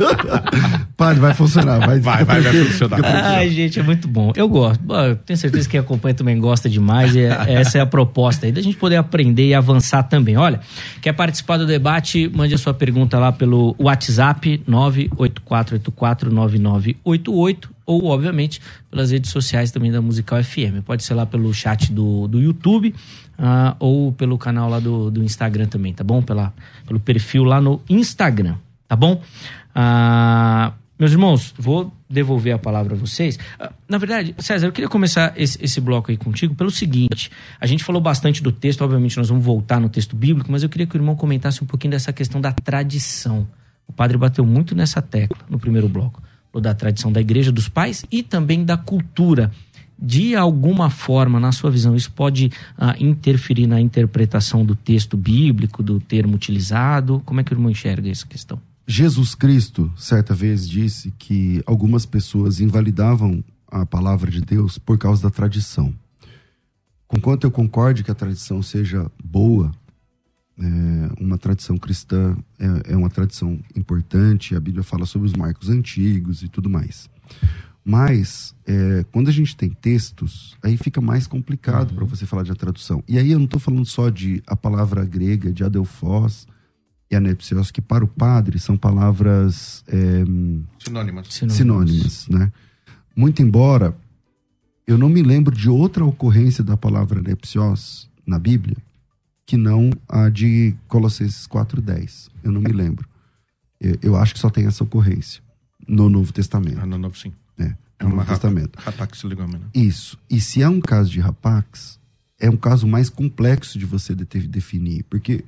padre, vai funcionar, vai, vai, vai, vai funcionar. Ai, gente, é muito bom. Eu gosto. Eu tenho certeza que quem acompanha também gosta demais e é, essa é a proposta aí, da gente poder aprender e avançar também. Olha, quer participar do debate? Mande a sua pergunta lá pelo WhatsApp 984849988 ou, obviamente, pelas redes sociais também da Musical FM. Pode ser lá pelo chat do, do YouTube uh, ou pelo canal lá do, do Instagram também, tá bom? Pela, pelo perfil lá no Instagram, tá bom? Uh, meus irmãos, vou devolver a palavra a vocês. Uh, na verdade, César, eu queria começar esse, esse bloco aí contigo pelo seguinte: a gente falou bastante do texto, obviamente nós vamos voltar no texto bíblico, mas eu queria que o irmão comentasse um pouquinho dessa questão da tradição. O padre bateu muito nessa tecla no primeiro bloco ou da tradição da igreja dos pais e também da cultura. De alguma forma, na sua visão, isso pode uh, interferir na interpretação do texto bíblico, do termo utilizado? Como é que o irmão enxerga essa questão? Jesus Cristo, certa vez, disse que algumas pessoas invalidavam a palavra de Deus por causa da tradição. Conquanto eu concorde que a tradição seja boa, é, uma tradição cristã é, é, uma tradição importante, a Bíblia fala sobre os marcos antigos e tudo mais. Mas, é, quando a gente tem textos, aí fica mais complicado uhum. para você falar de tradução. E aí eu não estou falando só de a palavra grega, de adelfós e anepsios, que para o padre são palavras é, sinônimas. sinônimas, sinônimas, né? Muito embora eu não me lembro de outra ocorrência da palavra anepsios na Bíblia, que não a de Colossenses 4.10. Eu não me lembro. Eu, eu, acho que só tem essa ocorrência no Novo Testamento. Ah, no Novo, sim. É, é no Novo Testamento. Rapax legomena. Né? Isso. E se é um caso de rapax, é um caso mais complexo de você definir, porque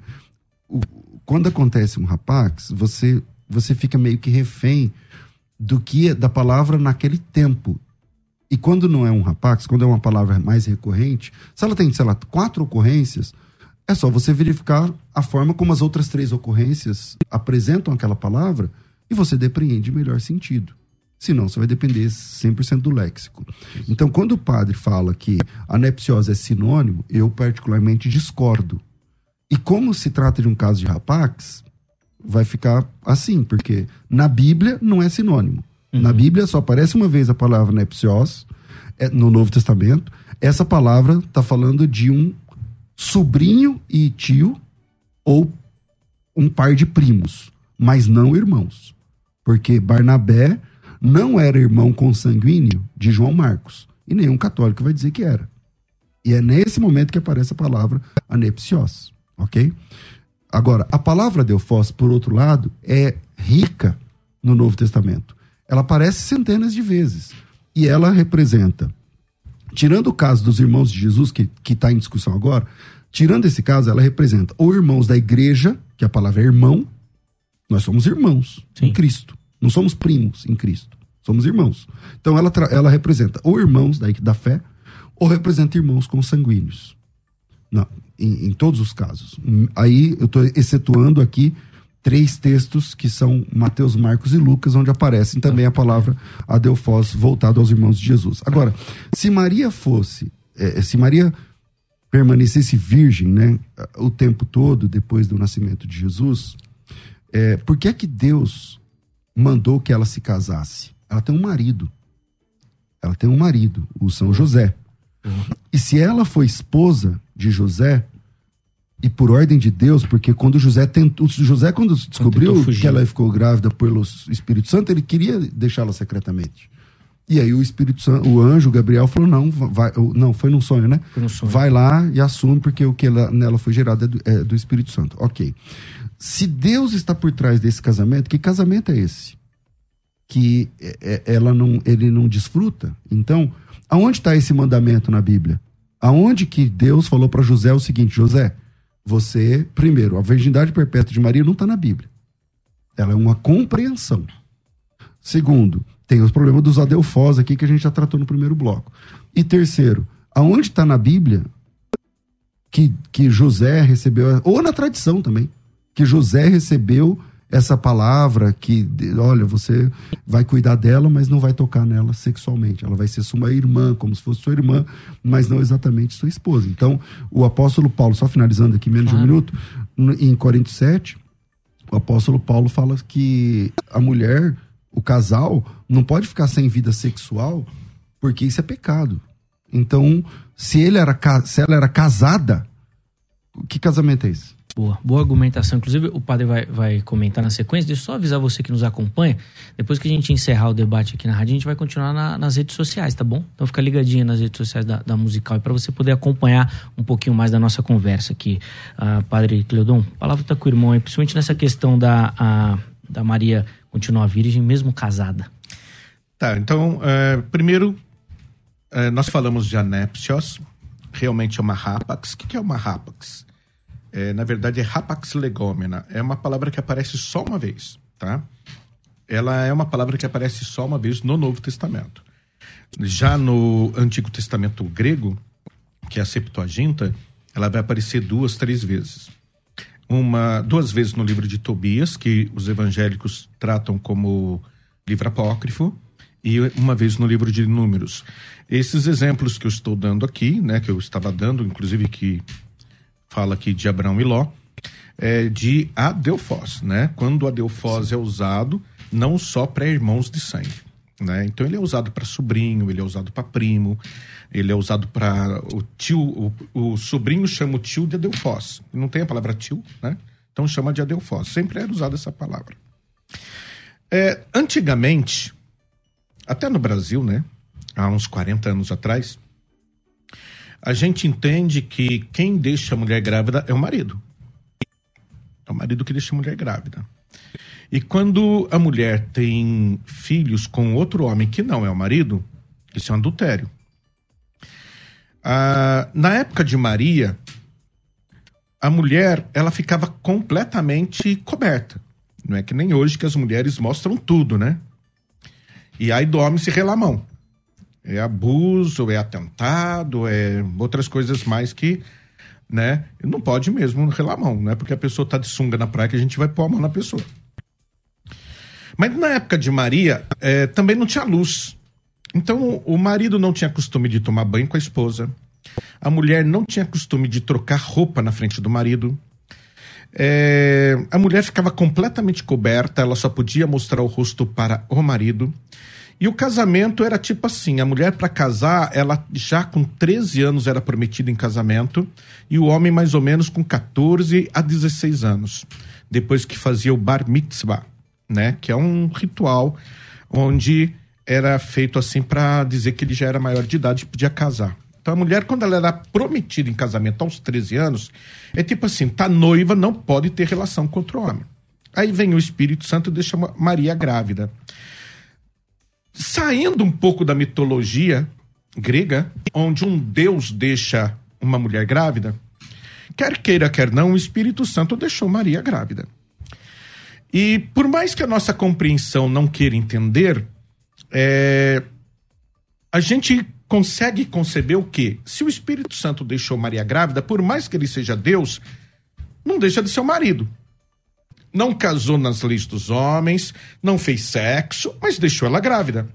o- quando acontece um rapax, você, você fica meio que refém do que é da palavra naquele tempo. E quando não é um rapax, quando é uma palavra mais recorrente, se ela tem, sei lá, quatro ocorrências, é só você verificar a forma como as outras três ocorrências apresentam aquela palavra e você depreende melhor sentido. Senão, você vai depender 100% do léxico. Então, quando o padre fala que anepsiose é sinônimo, eu particularmente discordo. E como se trata de um caso de rapax, vai ficar assim, porque na Bíblia não é sinônimo. Na Bíblia só aparece uma vez a palavra nepsios, é, no Novo Testamento. Essa palavra está falando de um sobrinho e tio ou um par de primos, mas não irmãos. Porque Barnabé não era irmão consanguíneo de João Marcos. E nenhum católico vai dizer que era. E é nesse momento que aparece a palavra anepsios, ok? Agora, a palavra Delfos, por outro lado, é rica no Novo Testamento. Ela aparece centenas de vezes. E ela representa, tirando o caso dos irmãos de Jesus, que está em discussão agora, tirando esse caso, ela representa ou irmãos da igreja, que a palavra é irmão, nós somos irmãos Sim. em Cristo. Não somos primos em Cristo. Somos irmãos. Então ela, ela representa ou irmãos da, da fé, ou representa irmãos consanguíneos. Não, em, em todos os casos. Aí eu estou excetuando aqui três textos que são Mateus, Marcos e Lucas, onde aparecem também a palavra adelfós voltado aos irmãos de Jesus. Agora, se Maria fosse, eh, se Maria permanecesse virgem, né, o tempo todo depois do nascimento de Jesus, é, por que é que Deus mandou que ela se casasse? Ela tem um marido. Ela tem um marido, o São José. E se ela foi esposa de José, e por ordem de Deus, porque quando José tentou, José quando descobriu que ela ficou grávida pelo Espírito Santo, ele queria deixá-la secretamente. E aí o Espírito Santo, o anjo Gabriel falou: "Não, vai, não, foi num sonho, né? Foi num sonho. Vai lá e assume porque o que ela- nela foi gerado é do, é do Espírito Santo". OK. Se Deus está por trás desse casamento, que casamento é esse? Que é- é- ela não, ele não desfruta? Então, aonde está esse mandamento na Bíblia? Aonde que Deus falou para José o seguinte: José, você, primeiro, a virgindade perpétua de Maria não está na Bíblia. Ela é uma compreensão. Segundo, tem os problemas dos adelfós aqui que a gente já tratou no primeiro bloco. E terceiro, aonde está na Bíblia que, que José recebeu, ou na tradição também, que José recebeu essa palavra que, olha, você vai cuidar dela, mas não vai tocar nela sexualmente. Ela vai ser sua irmã, como se fosse sua irmã, mas não exatamente sua esposa. Então, o apóstolo Paulo, só finalizando aqui menos de um Claro. minuto, em Coríntios 7, o apóstolo Paulo fala que a mulher, o casal, não pode ficar sem vida sexual, porque isso é pecado. Então, se, ele era, se ela era casada, que casamento é esse? Boa, boa argumentação. Inclusive, o padre vai, vai comentar na sequência. Deixa eu só avisar você que nos acompanha. Depois que a gente encerrar o debate aqui na rádio, a gente vai continuar na- nas redes sociais, tá bom? Então fica ligadinho nas redes sociais da, da Musical para você poder acompanhar um pouquinho mais da nossa conversa aqui. Ah, padre Cleodon, palavra tá com o irmão aí, principalmente nessa questão da, a- da Maria continuar virgem, mesmo casada. Tá, então, é, primeiro, é, nós falamos de anepsios, realmente é uma rapax. O que é uma rapax? É, na verdade, é rapax legomena. É uma palavra que aparece só uma vez, tá? Ela é uma palavra que aparece só uma vez no Novo Testamento. Já no Antigo Testamento grego, que é a Septuaginta, ela vai aparecer duas, três vezes uma duas vezes no livro de Tobias, que os evangélicos tratam como livro apócrifo, e uma vez no livro de Números. Esses exemplos que eu estou dando aqui, né, que eu estava dando, inclusive que fala aqui de Abraão e Ló, é de adelfós, né? Quando o adelfós é usado não só para irmãos de sangue, né? Então ele é usado para sobrinho, ele é usado para primo, ele é usado para o tio, o, o sobrinho chama o tio de adelfós. Não tem a palavra tio, né? Então chama de adelfós. Sempre era usada essa palavra. É, antigamente, até no Brasil, né? Há uns 40 anos atrás, a gente entende que quem deixa a mulher grávida é o marido. É o marido que deixa a mulher grávida. E quando a mulher tem filhos com outro homem que não é o marido, isso é um adultério. Ah, na época de Maria, a mulher, ela ficava completamente coberta. Não é que nem hoje que as mulheres mostram tudo, né? E aí do homem se relamão. É abuso, é atentado, é outras coisas mais que, né? Não pode mesmo relamão, né? Porque a pessoa tá de sunga na praia que a gente vai pôr a mão na pessoa. Mas na época de Maria, é, também não tinha luz. Então o marido não tinha costume de tomar banho com a esposa. A mulher não tinha costume de trocar roupa na frente do marido. É, a mulher ficava completamente coberta, ela só podia mostrar o rosto para o marido. E o casamento era tipo assim: a mulher para casar, ela já com 13 anos era prometida em casamento, e o homem mais ou menos com 14 a 16 anos, depois que fazia o bar mitzvah, né? Que é um ritual onde era feito assim para dizer que ele já era maior de idade e podia casar. Então a mulher, quando ela era prometida em casamento aos 13 anos, é tipo assim: tá noiva, não pode ter relação com outro homem. Aí vem o Espírito Santo e deixa Maria grávida. Saindo um pouco da mitologia grega, onde um deus deixa uma mulher grávida, quer queira, quer não, o Espírito Santo deixou Maria grávida. E por mais que a nossa compreensão não queira entender, é, a gente consegue conceber o quê? Se o Espírito Santo deixou Maria grávida, por mais que ele seja Deus, não deixa de ser o marido. Não casou nas leis dos homens, não fez sexo, mas deixou ela grávida.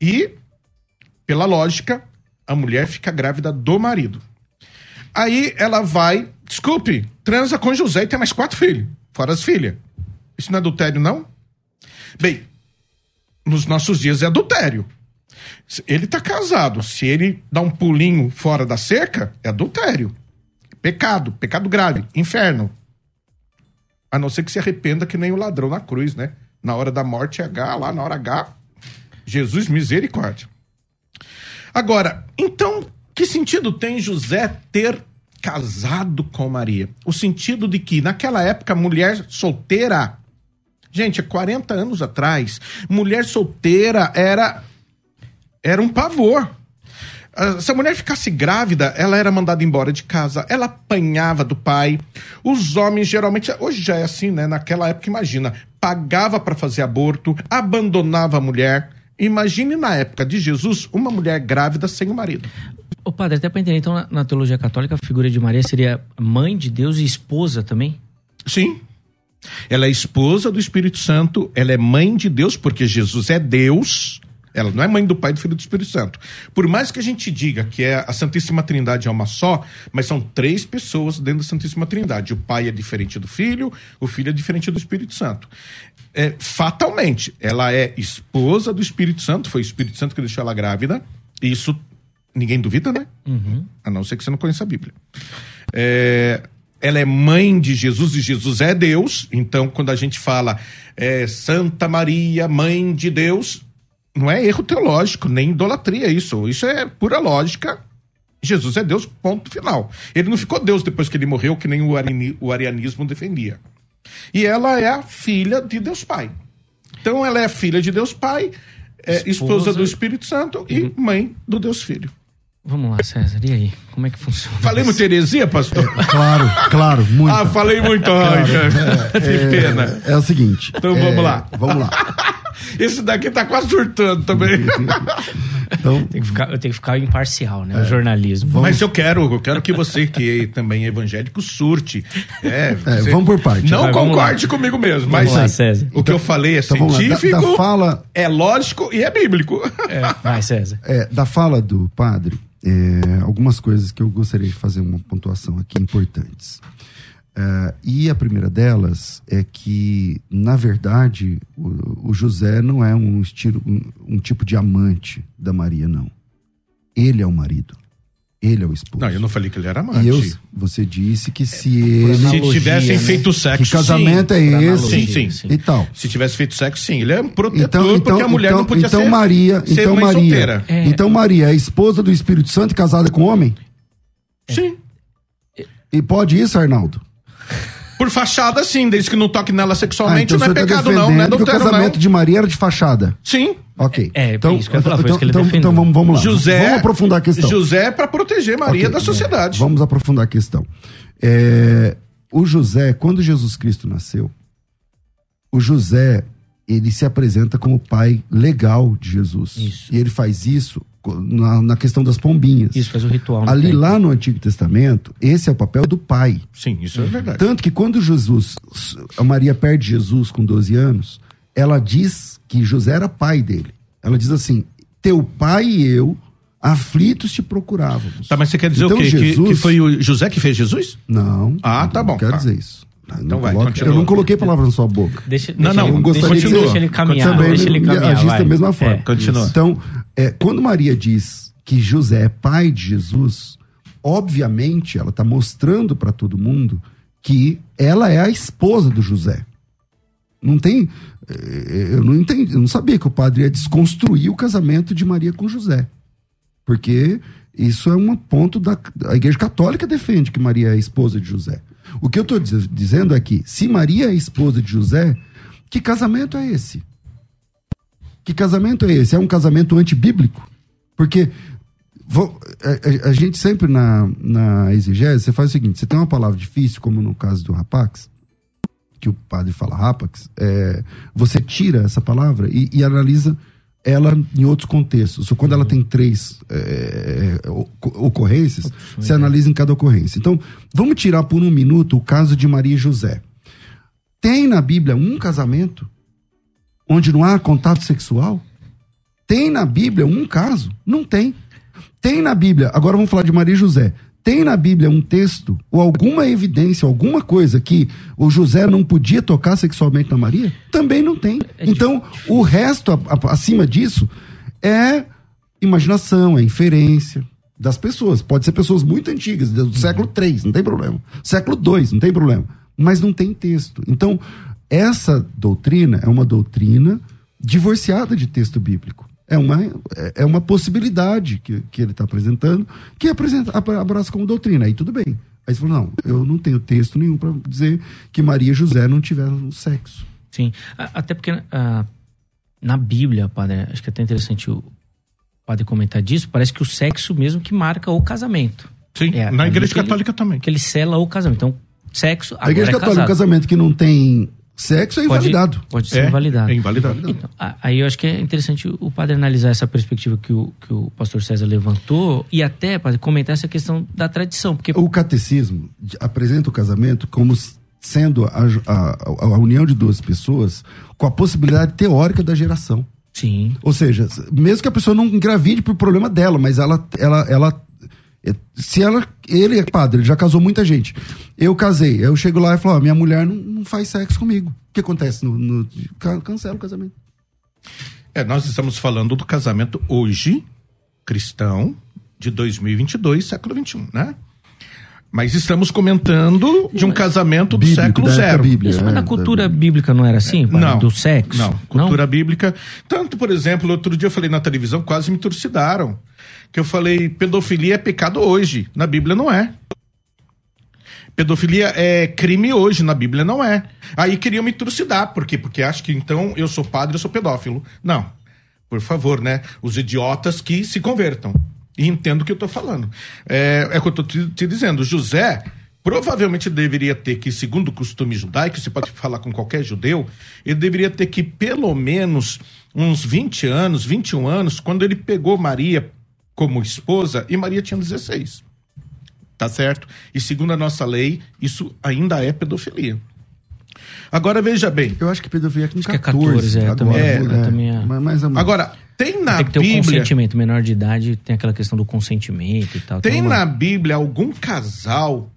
E, pela lógica, a mulher fica grávida do marido. Aí ela vai, desculpe, transa com José e tem mais quatro filhos, fora as filhas. Isso não é adultério, não? Bem, nos nossos dias é adultério. Ele está casado. Se ele dá um pulinho fora da cerca, é adultério. Pecado, pecado grave, inferno. A não ser que se arrependa que nem o ladrão na cruz, né? Na hora da morte H, lá na hora H, Jesus misericórdia. Agora, então, que sentido tem José ter casado com Maria? O sentido de que, naquela época, mulher solteira. Gente, 40 anos atrás, mulher solteira era era um pavor. Ah, se a mulher ficasse grávida, ela era mandada embora de casa, ela apanhava do pai. Os homens geralmente, hoje já é assim, né? Naquela época, imagina, pagava para fazer aborto, abandonava a mulher. Imagine na época de Jesus uma mulher grávida sem o marido. O padre, até para entender, então, na, na, teologia católica, a figura de Maria seria mãe de Deus e esposa também? Sim. Ela é esposa do Espírito Santo, ela é mãe de Deus, porque Jesus é Deus ela não é mãe do Pai, do Filho e do Espírito Santo. Por mais que a gente diga que é a Santíssima Trindade é uma só, mas são três pessoas dentro da Santíssima Trindade. O Pai é diferente do Filho, o Filho é diferente do Espírito Santo. É, fatalmente, ela é esposa do Espírito Santo, foi o Espírito Santo que deixou ela grávida. Isso ninguém duvida, né? Uhum. A não ser que você não conheça a Bíblia. É, ela é mãe de Jesus e Jesus é Deus. Então, quando a gente fala é, Santa Maria, mãe de Deus, não é erro teológico, nem idolatria isso. Isso é pura lógica. Jesus é Deus, ponto final. Ele não ficou Deus depois que ele morreu, que nem o, ariani, o arianismo defendia. E ela é a filha de Deus Pai. Então ela é filha de Deus Pai, é esposa, esposa do Espírito Santo uhum. e mãe do Deus Filho. Vamos lá, César, e aí? Como é que funciona? Falei muita heresia, pastor? É, claro, claro, muito. Ah, falei muito, claro, é, que é, pena. É, o seguinte. Então vamos lá. Vamos lá. Esse daqui tá quase surtando também. Então, tem que ficar, eu tenho que ficar imparcial, né? É. O jornalismo. Vamos... Mas eu quero, eu quero que você, que também é evangélico, surte. É, é vamos por parte. Não Vai, concorde comigo mesmo, mas lá, César. o então, que eu falei é então, científico, da, da fala... é lógico e é bíblico. É. Vai, César. É, da fala do padre, é, algumas coisas que eu gostaria de fazer uma pontuação aqui importantes. Uh, e a primeira delas é que, na verdade, o, o José não é um, estilo, um, um, tipo de amante da Maria, não. Ele é o marido. Ele é o esposo. Não, eu não falei que ele era amante. E eu, você disse que se ele. Se tivessem né? feito sexo. Que casamento sim. é esse? Sim, sim, sim. E tal. Se tivesse feito sexo, sim. Ele é um protetor, então, então, porque a mulher então, não podia então ser, Maria, ser então Maria, é. Então Maria é esposa do Espírito Santo e casada com homem? Sim. E pode isso, Arnaldo? Por fachada, sim, desde que não toque nela sexualmente, ah, então não é tá pecado, não, não é adultério, o casamento não. de Maria era de fachada. Sim. Ok. É, então, isso que eu ia falar, então, que ele então, então, vamos, vamos lá. José, vamos aprofundar a questão. José é para proteger Maria okay, da sociedade. Vamos aprofundar a questão. É, o José, quando Jesus Cristo nasceu, o José, ele se apresenta como pai legal de Jesus. Isso. E ele faz isso na, na questão das pombinhas. Isso, faz o ritual. no Ali templo. lá no Antigo Testamento, esse é o papel do pai. Sim, isso é verdade. Tanto que quando Jesus, a Maria perde Jesus com 12 anos, ela diz que José era pai dele. Ela diz assim: Teu pai e eu, aflitos, te procurávamos. Tá, mas você quer dizer Então, o quê? Que- Jesus- Que, foi o José que fez Jesus? Não. Ah, tá não bom, quero tá. dizer isso. Então Não vai, coloque- continua. eu não coloquei palavra na sua boca. Deixa, Não, não, deixa, de deixa ele caminhar. também Deixa ele caminhar. agisse vai. da mesma forma. É. Continua. Então, é, quando Maria diz que José é pai de Jesus, obviamente ela está mostrando para todo mundo que ela é a esposa do José. Não tem. eh, Eu não entendi, eu não sabia que o padre ia desconstruir o casamento de Maria com José. Porque isso é um ponto da. A Igreja Católica defende que Maria é esposa de José. O que eu estou dizendo é que, se Maria é esposa de José, que casamento é esse? Que casamento é esse? É um casamento antibíblico? Porque vo- a, a- a gente sempre na, na exegese, você faz o seguinte: você tem uma palavra difícil, como no caso do rapax, que o padre fala rapax, é, você tira essa palavra e, e analisa ela em outros contextos. Ou quando ela tem três é, oco- ocorrências, você analisa em cada ocorrência. Então, vamos tirar por um minuto o caso de Maria e José. Tem na Bíblia um casamento onde não há contato sexual? Tem na Bíblia um caso? Não tem. Tem na Bíblia, agora vamos falar de Maria e José. Tem na Bíblia um texto ou alguma evidência, alguma coisa que o José não podia tocar sexualmente na Maria? Também não tem. Então, o resto acima disso é imaginação, é inferência das pessoas. Pode ser pessoas muito antigas, do século III, não tem problema. Século II, não tem problema. Mas não tem texto. Então, essa doutrina é uma doutrina divorciada de texto bíblico. É uma, é- é uma possibilidade que, que ele está apresentando, que apresenta, abra- abraça como doutrina. Aí tudo bem. Aí você falou, não, eu não tenho texto nenhum para dizer que Maria e José não tiveram sexo. Sim. A- Até porque ah, na Bíblia, padre, acho que é até interessante o padre comentar disso, parece que o sexo mesmo que marca o casamento. Sim, É, na ali Igreja que ele- Católica também. Que ele sela o casamento. Então, sexo, A Igreja é Católica, um casado. casamento que não tem sexo é Pode- invalidado. Pode ser É, invalidado. é invalidado. Então, a- aí eu acho que é interessante o padre analisar essa perspectiva que o, que o pastor César levantou e até, padre, comentar essa questão da tradição. Porque O catecismo apresenta o casamento como sendo a, a- a união de duas pessoas com a possibilidade teórica da geração. Sim. Ou seja, mesmo que a pessoa não engravide por problema dela, mas ela, ela, ela se ela, ele é padre, ele já casou muita gente. Eu casei, eu chego lá e falo, ó, minha mulher não, não faz sexo comigo. O que acontece no, no can- cancela o casamento? É, nós estamos falando do casamento hoje, cristão, de 2022, século XXI, né? Mas estamos comentando de um casamento do Bíblico, século zero. bíblica. Isso, É, mas na da cultura bíblica não era assim, padre? Não. Do sexo? Não, cultura bíblica. Tanto, por exemplo, outro dia eu falei na televisão, quase me trucidaram. Que eu falei, pedofilia é pecado hoje. Na Bíblia não é. Pedofilia é crime hoje, na Bíblia não é. Aí queriam me trucidar, por quê? Porque acho que então eu sou padre, eu sou pedófilo. Não. Por favor, né? Os idiotas que se convertam. E entendo o que eu tô falando. É, é o que eu tô te, te dizendo. José provavelmente deveria ter que, segundo o costume judaico, você pode falar com qualquer judeu, ele deveria ter que pelo menos uns 20 anos, 21 anos, quando ele pegou Maria como esposa, e Maria tinha 16. Tá certo? E segundo a nossa lei, isso ainda é pedofilia. Agora veja bem. Eu acho que pedofilia é com Acho que é 14. 14, é, agora, também é, eu também é. Mas, mas, Agora, tem na Tem que ter o Bíblia. consentimento. Menor de idade tem aquela questão do consentimento e tal. Tem uma- na Bíblia algum casal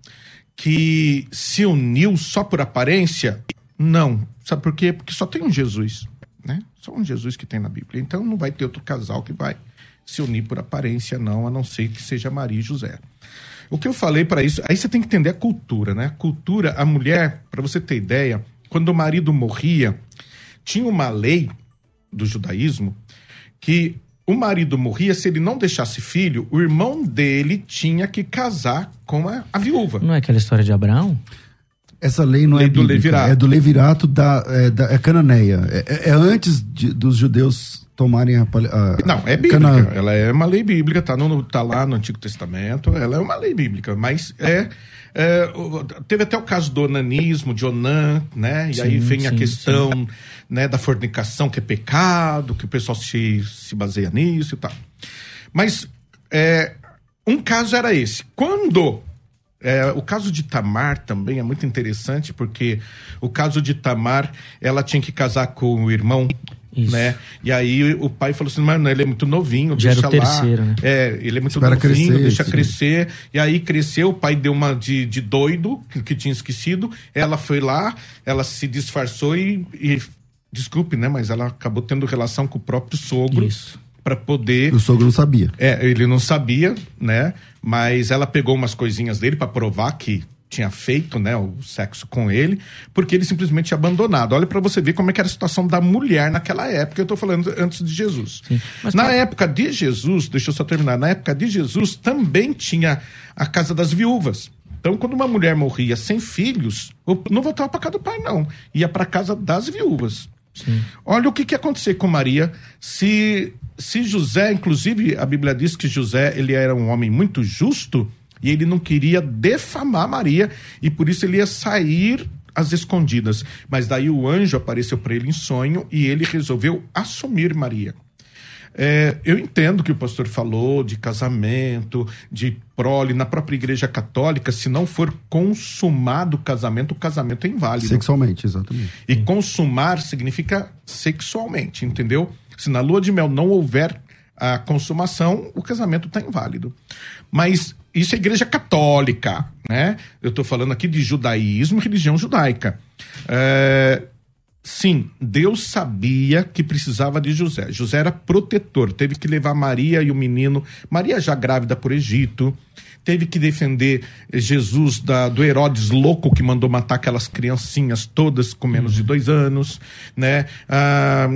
que se uniu só por aparência? Não. Sabe por quê? Porque só tem um Jesus, né? Só um Jesus que tem na Bíblia. Então não vai ter outro casal que vai se unir por aparência, não, a não ser que seja Maria e José. O que eu falei para isso, aí você tem que entender a cultura, né? Cultura, a mulher, para você ter ideia, quando o marido morria, tinha uma lei do judaísmo que o marido morria, se ele não deixasse filho, o irmão dele tinha que casar com a, a viúva. Não é aquela história de Abraão? Essa lei não Lei é do bíblica, levirato. é do levirato da, é, da é cananeia. É, é- é antes de- dos judeus tomarem a, a Não, é bíblica. cana- Ela é uma lei bíblica, tá, no, tá lá no Antigo Testamento. Ela é uma lei bíblica, mas é. é, teve até o caso do onanismo, de Onan, né? E aí Sim, vem a sim, questão né, da fornicação, que é pecado, que o pessoal se, se baseia nisso e tal. Mas é, um caso era esse. Quando. É, o caso de Tamar também é muito interessante, porque o caso de Tamar, ela tinha que casar com o irmão. Isso. Né? E aí o pai falou assim: mano, ele é muito novinho, Já era deixa o lá. terceiro, né? É, ele é muito Espera novinho, crescer, deixa sim. crescer. E aí cresceu, o pai deu uma de, de doido, que, que tinha esquecido. Ela foi lá, ela se disfarçou e, e- Desculpe, né? Mas ela acabou tendo relação com o próprio sogro Isso. para poder. O sogro não sabia. É, ele não sabia, né? Mas ela pegou umas coisinhas dele para provar que tinha feito, né, o sexo com ele, porque ele simplesmente tinha abandonado. Olha para você ver como é que era a situação da mulher naquela época. Eu tô falando antes de Jesus. Mas Na pra- época de Jesus, deixa eu só terminar. Na época de Jesus também tinha a casa das viúvas. Então, quando uma mulher morria sem filhos, não voltava para casa do pai, não. Ia para casa das viúvas. Olha o que, que ia acontecer com Maria se, se José, inclusive a Bíblia diz que José ele era um homem muito justo e ele não queria defamar Maria e por isso ele ia sair às escondidas. Mas daí o anjo apareceu para ele em sonho e ele resolveu assumir Maria. É, eu entendo que o pastor falou de casamento, de prole. Na própria igreja católica, se não for consumado o casamento, o casamento é inválido. Sexualmente, exatamente. E consumar significa sexualmente, entendeu? Se na lua de mel não houver a consumação, o casamento está inválido. Mas isso é igreja católica, né? Eu estou falando aqui de judaísmo, religião judaica. É, Sim, Deus sabia que precisava de José. José era protetor, teve que levar Maria e o menino, Maria já grávida por Egito, teve que defender Jesus da- do Herodes louco que mandou matar aquelas criancinhas todas com menos de dois anos, né? Ah,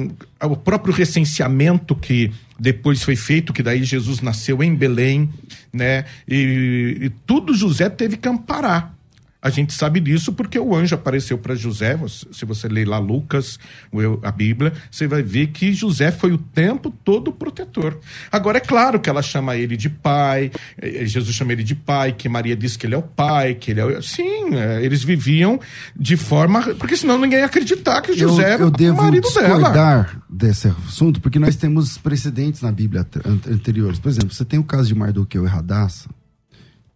o próprio recenseamento que depois foi feito, que daí Jesus nasceu em Belém, né? E, e tudo José teve que amparar. A gente sabe disso porque o anjo apareceu para José. Se você ler lá Lucas, o eu- a Bíblia, você vai ver que José foi o tempo todo protetor. Agora, é claro que ela chama ele de pai, eh, Jesus chama ele de pai, que Maria diz que ele é o pai, que ele é o. Sim, eh, eles viviam de forma. Porque senão ninguém ia acreditar que Eu, José era eu o devo marido dela. discordar desse assunto, porque nós temos precedentes na Bíblia ante- ante- anteriores. Por exemplo, você tem o caso de Mardoqueu e Radassa,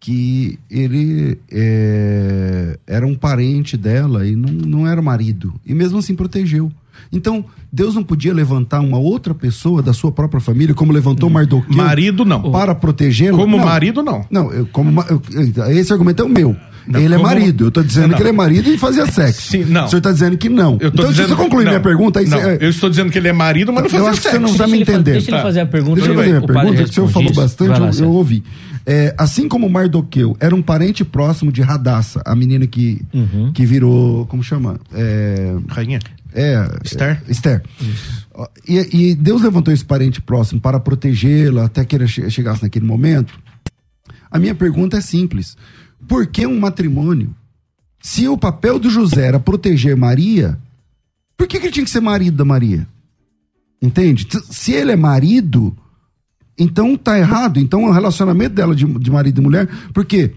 que ele é, era um parente dela e não, não era marido. E mesmo assim protegeu. Então, Deus não podia levantar uma outra pessoa da sua própria família, como levantou Mardoqueu. Marido, não. Para protegê-lo. Como Não. marido, não. Não, eu, como, eu- esse argumento é o meu. Não, ele é como- marido. Eu tô dizendo Não. que ele é marido e fazia sexo. Sim, não. O senhor tá dizendo que não. Eu tô então, dizendo, deixa eu concluir não, minha pergunta. Aí não, você- eu estou dizendo que ele é marido, mas não Eu fazia acho que você não sexo. tá me entendendo. Deixa ele Tá. fazer a pergunta. Deixa eu fazer padre pergunta, que o senhor falou bastante, eu, eu ouvi. É, assim como Mardoqueu era um parente próximo de Radassa, a menina que, Uhum. que virou, como chama? É, Rainha. é, Esther? é, Esther. E, e Deus levantou esse parente próximo para protegê-la até que ele che- chegasse naquele momento. A minha pergunta é simples. Por que um matrimônio? Se o papel do José era proteger Maria, por que, que ele tinha que ser marido da Maria? Entende? Se ele é marido, então tá errado. Então é o relacionamento dela de, de marido e mulher. Porque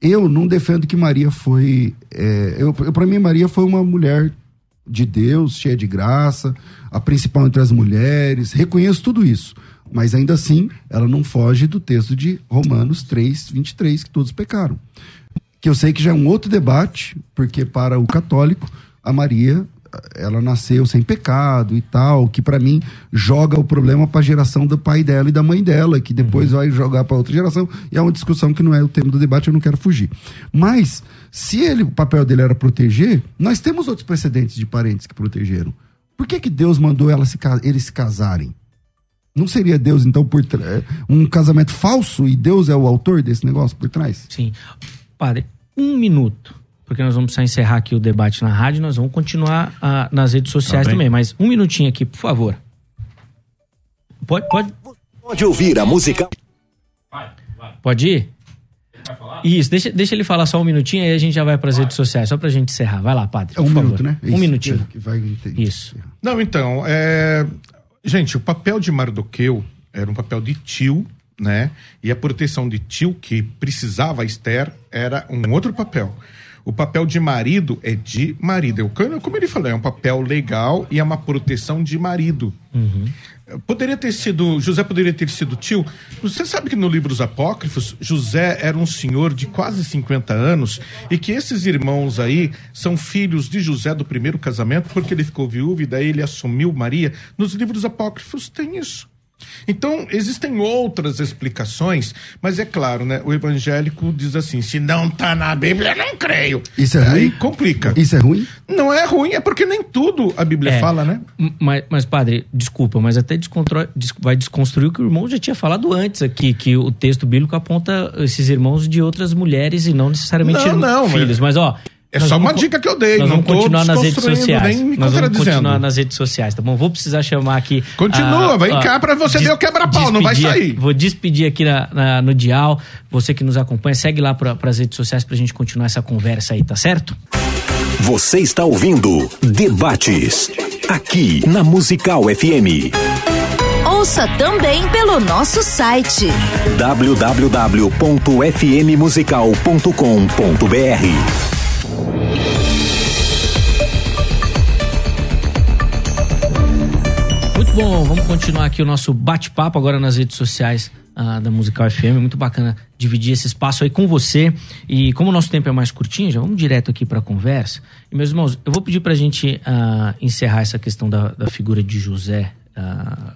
eu não defendo que Maria foi. É, eu, eu, para mim, Maria foi uma mulher de Deus, cheia de graça, a principal entre as mulheres. Reconheço tudo isso. Mas ainda assim, ela não foge do texto de Romanos 3, 23, que todos pecaram. Que eu sei que já é um outro debate, porque para o católico, a Maria, ela nasceu sem pecado e tal, que para mim joga o problema para a geração do pai dela e da mãe dela, que depois vai jogar para outra geração, e é uma discussão que não é o tema do debate, eu não quero fugir. Mas, se ele, o papel dele era proteger, nós temos outros precedentes de parentes que protegeram. Por que, que Deus mandou ela se, eles se casarem? Não seria Deus, então, por é, um casamento falso e Deus é o autor desse negócio por trás? Sim. Padre, um minuto. Porque nós vamos precisar encerrar aqui o debate na rádio, nós vamos continuar ah, nas redes sociais Tá também. Mas um minutinho aqui, por favor. Pode, pode, Pode ouvir a musical. pode ir? Isso, deixa, deixa ele falar só um minutinho aí a gente já vai para as redes sociais, só pra gente encerrar. Vai lá, padre. É um por favor. minuto, né? Um Isso, minutinho. que vai- Isso. Não, então, é, Gente, o papel de Mardoqueu era um papel de tio, né? E a proteção de tio que precisava Esther era um outro papel. O papel de marido é de marido. Eu, como ele falou, é um papel legal e é uma proteção de marido. Uhum. Poderia ter sido, José poderia ter sido tio. Você sabe que no livro dos Apócrifos, José era um senhor de quase 50 anos e que esses irmãos aí são filhos de José do primeiro casamento, porque ele ficou viúvo e daí ele assumiu Maria. Nos livros Apócrifos tem isso. Então, existem outras explicações, mas é claro, né? O evangélico diz assim: se não está na Bíblia, não creio. Isso é Aí ruim? complica. Isso é ruim? Não é ruim, é porque nem tudo a Bíblia É. fala, né? Mas, mas, padre, desculpa, mas até descontro- des- vai desconstruir o que o irmão já tinha falado antes aqui, que o texto bíblico aponta esses irmãos de outras mulheres e não necessariamente Não, não, filhos. Mas, ó. É nós só uma dica que eu dei, Nós não vamos tô continuar nas redes sociais. nem me nós vamos continuar nas redes sociais, tá bom? Vou precisar chamar aqui. Continua, ah, vem ó, cá pra você ver o quebra-pau, não vai sair. Vou despedir aqui na- na- no Dial. Você que nos acompanha, segue lá para as redes sociais pra gente continuar essa conversa aí, tá certo? Você está ouvindo Debates, aqui na Musical FM. Ouça também pelo nosso site www.fmmusical.com.br. Muito bom, vamos continuar aqui o nosso bate-papo agora nas redes sociais ah, da Musical FM. Muito bacana dividir esse espaço aí com você. E como o nosso tempo é mais curtinho, já vamos direto aqui para a conversa. E, meus irmãos, eu vou pedir para a gente ah, encerrar essa questão da, da figura de José ah,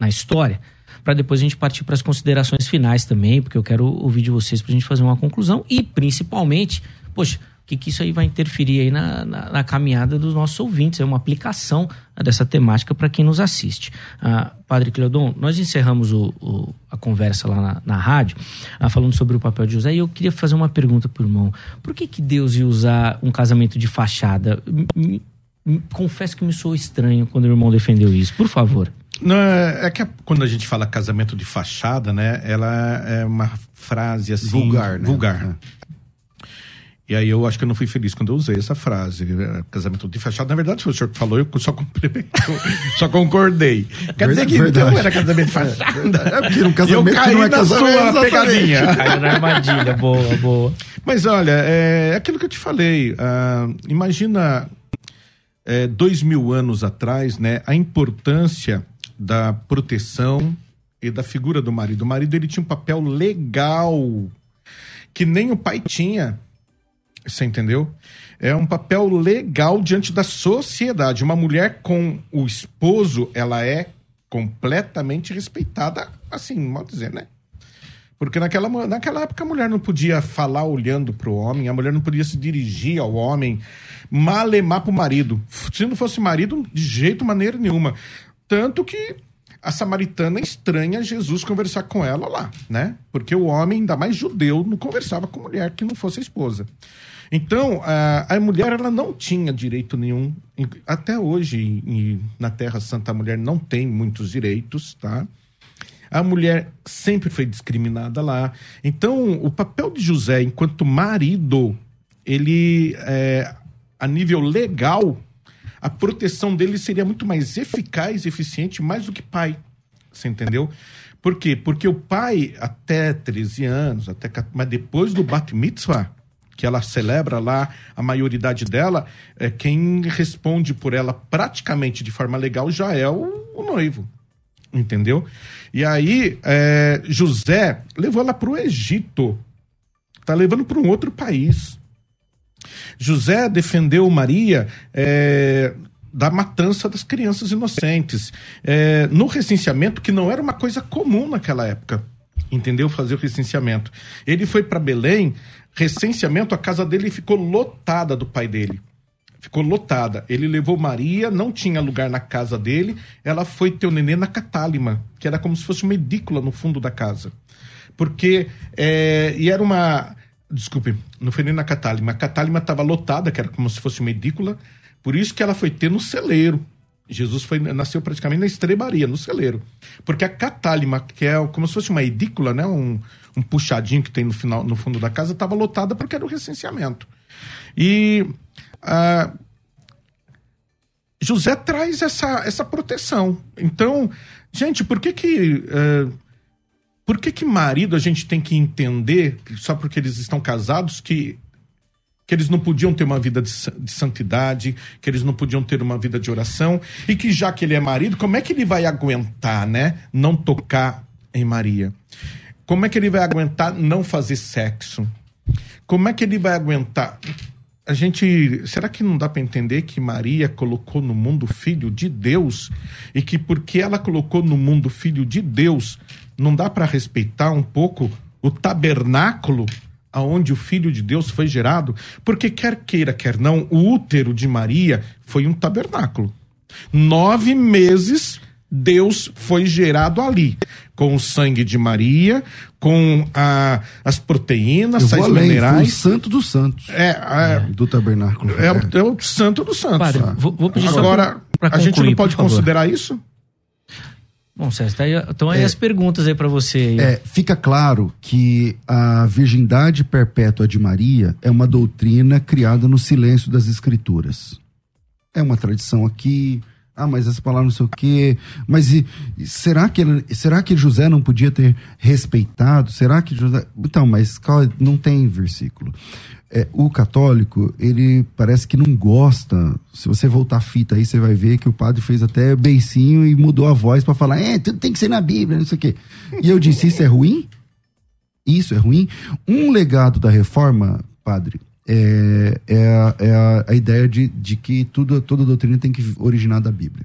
na história, para depois a gente partir para as considerações finais também, porque eu quero ouvir de vocês para a gente fazer uma conclusão e, principalmente, poxa, que, que isso aí vai interferir aí na, na, na caminhada dos nossos ouvintes, é uma aplicação ah, dessa temática para quem nos assiste. Ah, Padre Cleodon, nós encerramos o, o- a conversa lá na, na rádio, ah, falando sobre o papel de José, e eu queria fazer uma pergunta para o irmão. Por que, que Deus ia usar um casamento de fachada? M- m- m- confesso que me soou estranho quando o irmão defendeu isso. Por favor. Não, é é que a- quando a gente fala casamento de fachada, né? Ela é uma frase assim. Vulgar, né? Vulgar. E aí eu acho que eu não fui feliz quando eu usei essa frase. é, Casamento de fachada. Na verdade, foi o senhor que falou, eu só complementou, só concordei. Quer dizer que Verdade. então era casamento de fachada. É porque um casamento eu caí não é na casamento, sua exatamente. pegadinha. Caiu na armadilha, boa, boa. Mas olha, é aquilo que eu te falei. ah, imagina é, dois mil anos atrás, né, a importância da proteção e da figura do marido. O marido ele tinha um papel legal que nem o pai tinha. Você entendeu? É um papel legal diante da sociedade. Uma mulher com o esposo, ela é completamente respeitada, assim, mal dizer, né? Porque naquela, naquela época a mulher não podia falar olhando para o homem, a mulher não podia se dirigir ao homem, malemar para o marido. Se não fosse marido, de jeito, maneira nenhuma. Tanto que a samaritana estranha Jesus conversar com ela lá, né? Porque o homem, ainda mais judeu, não conversava com mulher que não fosse esposa. Então, a, a mulher ela não tinha direito nenhum. Até hoje, em- na Terra Santa, a mulher não tem muitos direitos, tá? A mulher sempre foi discriminada lá. Então, o papel de José, enquanto marido, ele, é, a nível legal, a proteção dele seria muito mais eficaz eficiente, mais do que pai. Você entendeu? Por quê? Porque o pai, até 13 anos, até, mas depois do Bat Mitzvah, que ela celebra lá a maioridade dela, é, quem responde por ela praticamente de forma legal já é o, o noivo. Entendeu? E aí, é, José levou ela para o Egito. Tá levando para um outro país. José defendeu Maria é, da matança das crianças inocentes. É, no recenseamento, que não era uma coisa comum naquela época. Entendeu? Fazer o recenseamento. Ele foi para Belém, recenseamento, a casa dele ficou lotada do pai dele. Ficou lotada. Ele levou Maria, não tinha lugar na casa dele. Ela foi ter o nenê na catálima, que era como se fosse uma edícula no fundo da casa. Porque. é, e era uma. Desculpe, não foi nem na catálima. A catálima estava lotada, que era como se fosse uma edícula. Por isso que ela foi ter no celeiro. Jesus foi, nasceu praticamente na estrebaria, no celeiro. Porque a catálima, que é como se fosse uma edícula, né? um, um puxadinho que tem no, final, no fundo da casa, estava lotada porque era o recenseamento. E ah, José traz essa, essa proteção. Então, gente, por que que. Uh, por que que marido a gente tem que entender, só porque eles estão casados, que, que eles não podiam ter uma vida de, de santidade, que eles não podiam ter uma vida de oração, e que já que ele é marido, como é que ele vai aguentar, né? Não tocar em Maria? Como é que ele vai aguentar não fazer sexo? Como é que ele vai aguentar? A gente, será que não dá para entender que Maria colocou no mundo o filho de Deus e que porque ela colocou no mundo o filho de Deus, não dá para respeitar um pouco o tabernáculo aonde o filho de Deus foi gerado? Porque quer queira, quer não, o útero de Maria foi um tabernáculo. Nove meses Deus foi gerado ali, com o sangue de Maria, com a, as proteínas, sais além, minerais. o santo dos santos. É, é do tabernáculo. É, é, o santo dos santos. Padre, vou, vou pedir Agora, pra, pra concluir, a gente não pode considerar isso? Bom, César, tá aí, então aí é, as perguntas aí para você. É, fica claro que a virgindade perpétua de Maria é uma doutrina criada no silêncio das escrituras. É uma tradição aqui, ah, mas essa palavra não sei o quê. Mas e, será, que ele, será que José não podia ter respeitado? Será que José. Então, mas não tem versículo. É, o católico, ele parece que não gosta. Se você voltar a fita aí, você vai ver que o padre fez até beicinho e mudou a voz para falar: é, tudo tem que ser na Bíblia, não sei o quê. E eu disse: isso é ruim? Isso é ruim? Um legado da reforma, padre, é, é, a, é a, a, ideia de, de que tudo, toda doutrina tem que originar da Bíblia.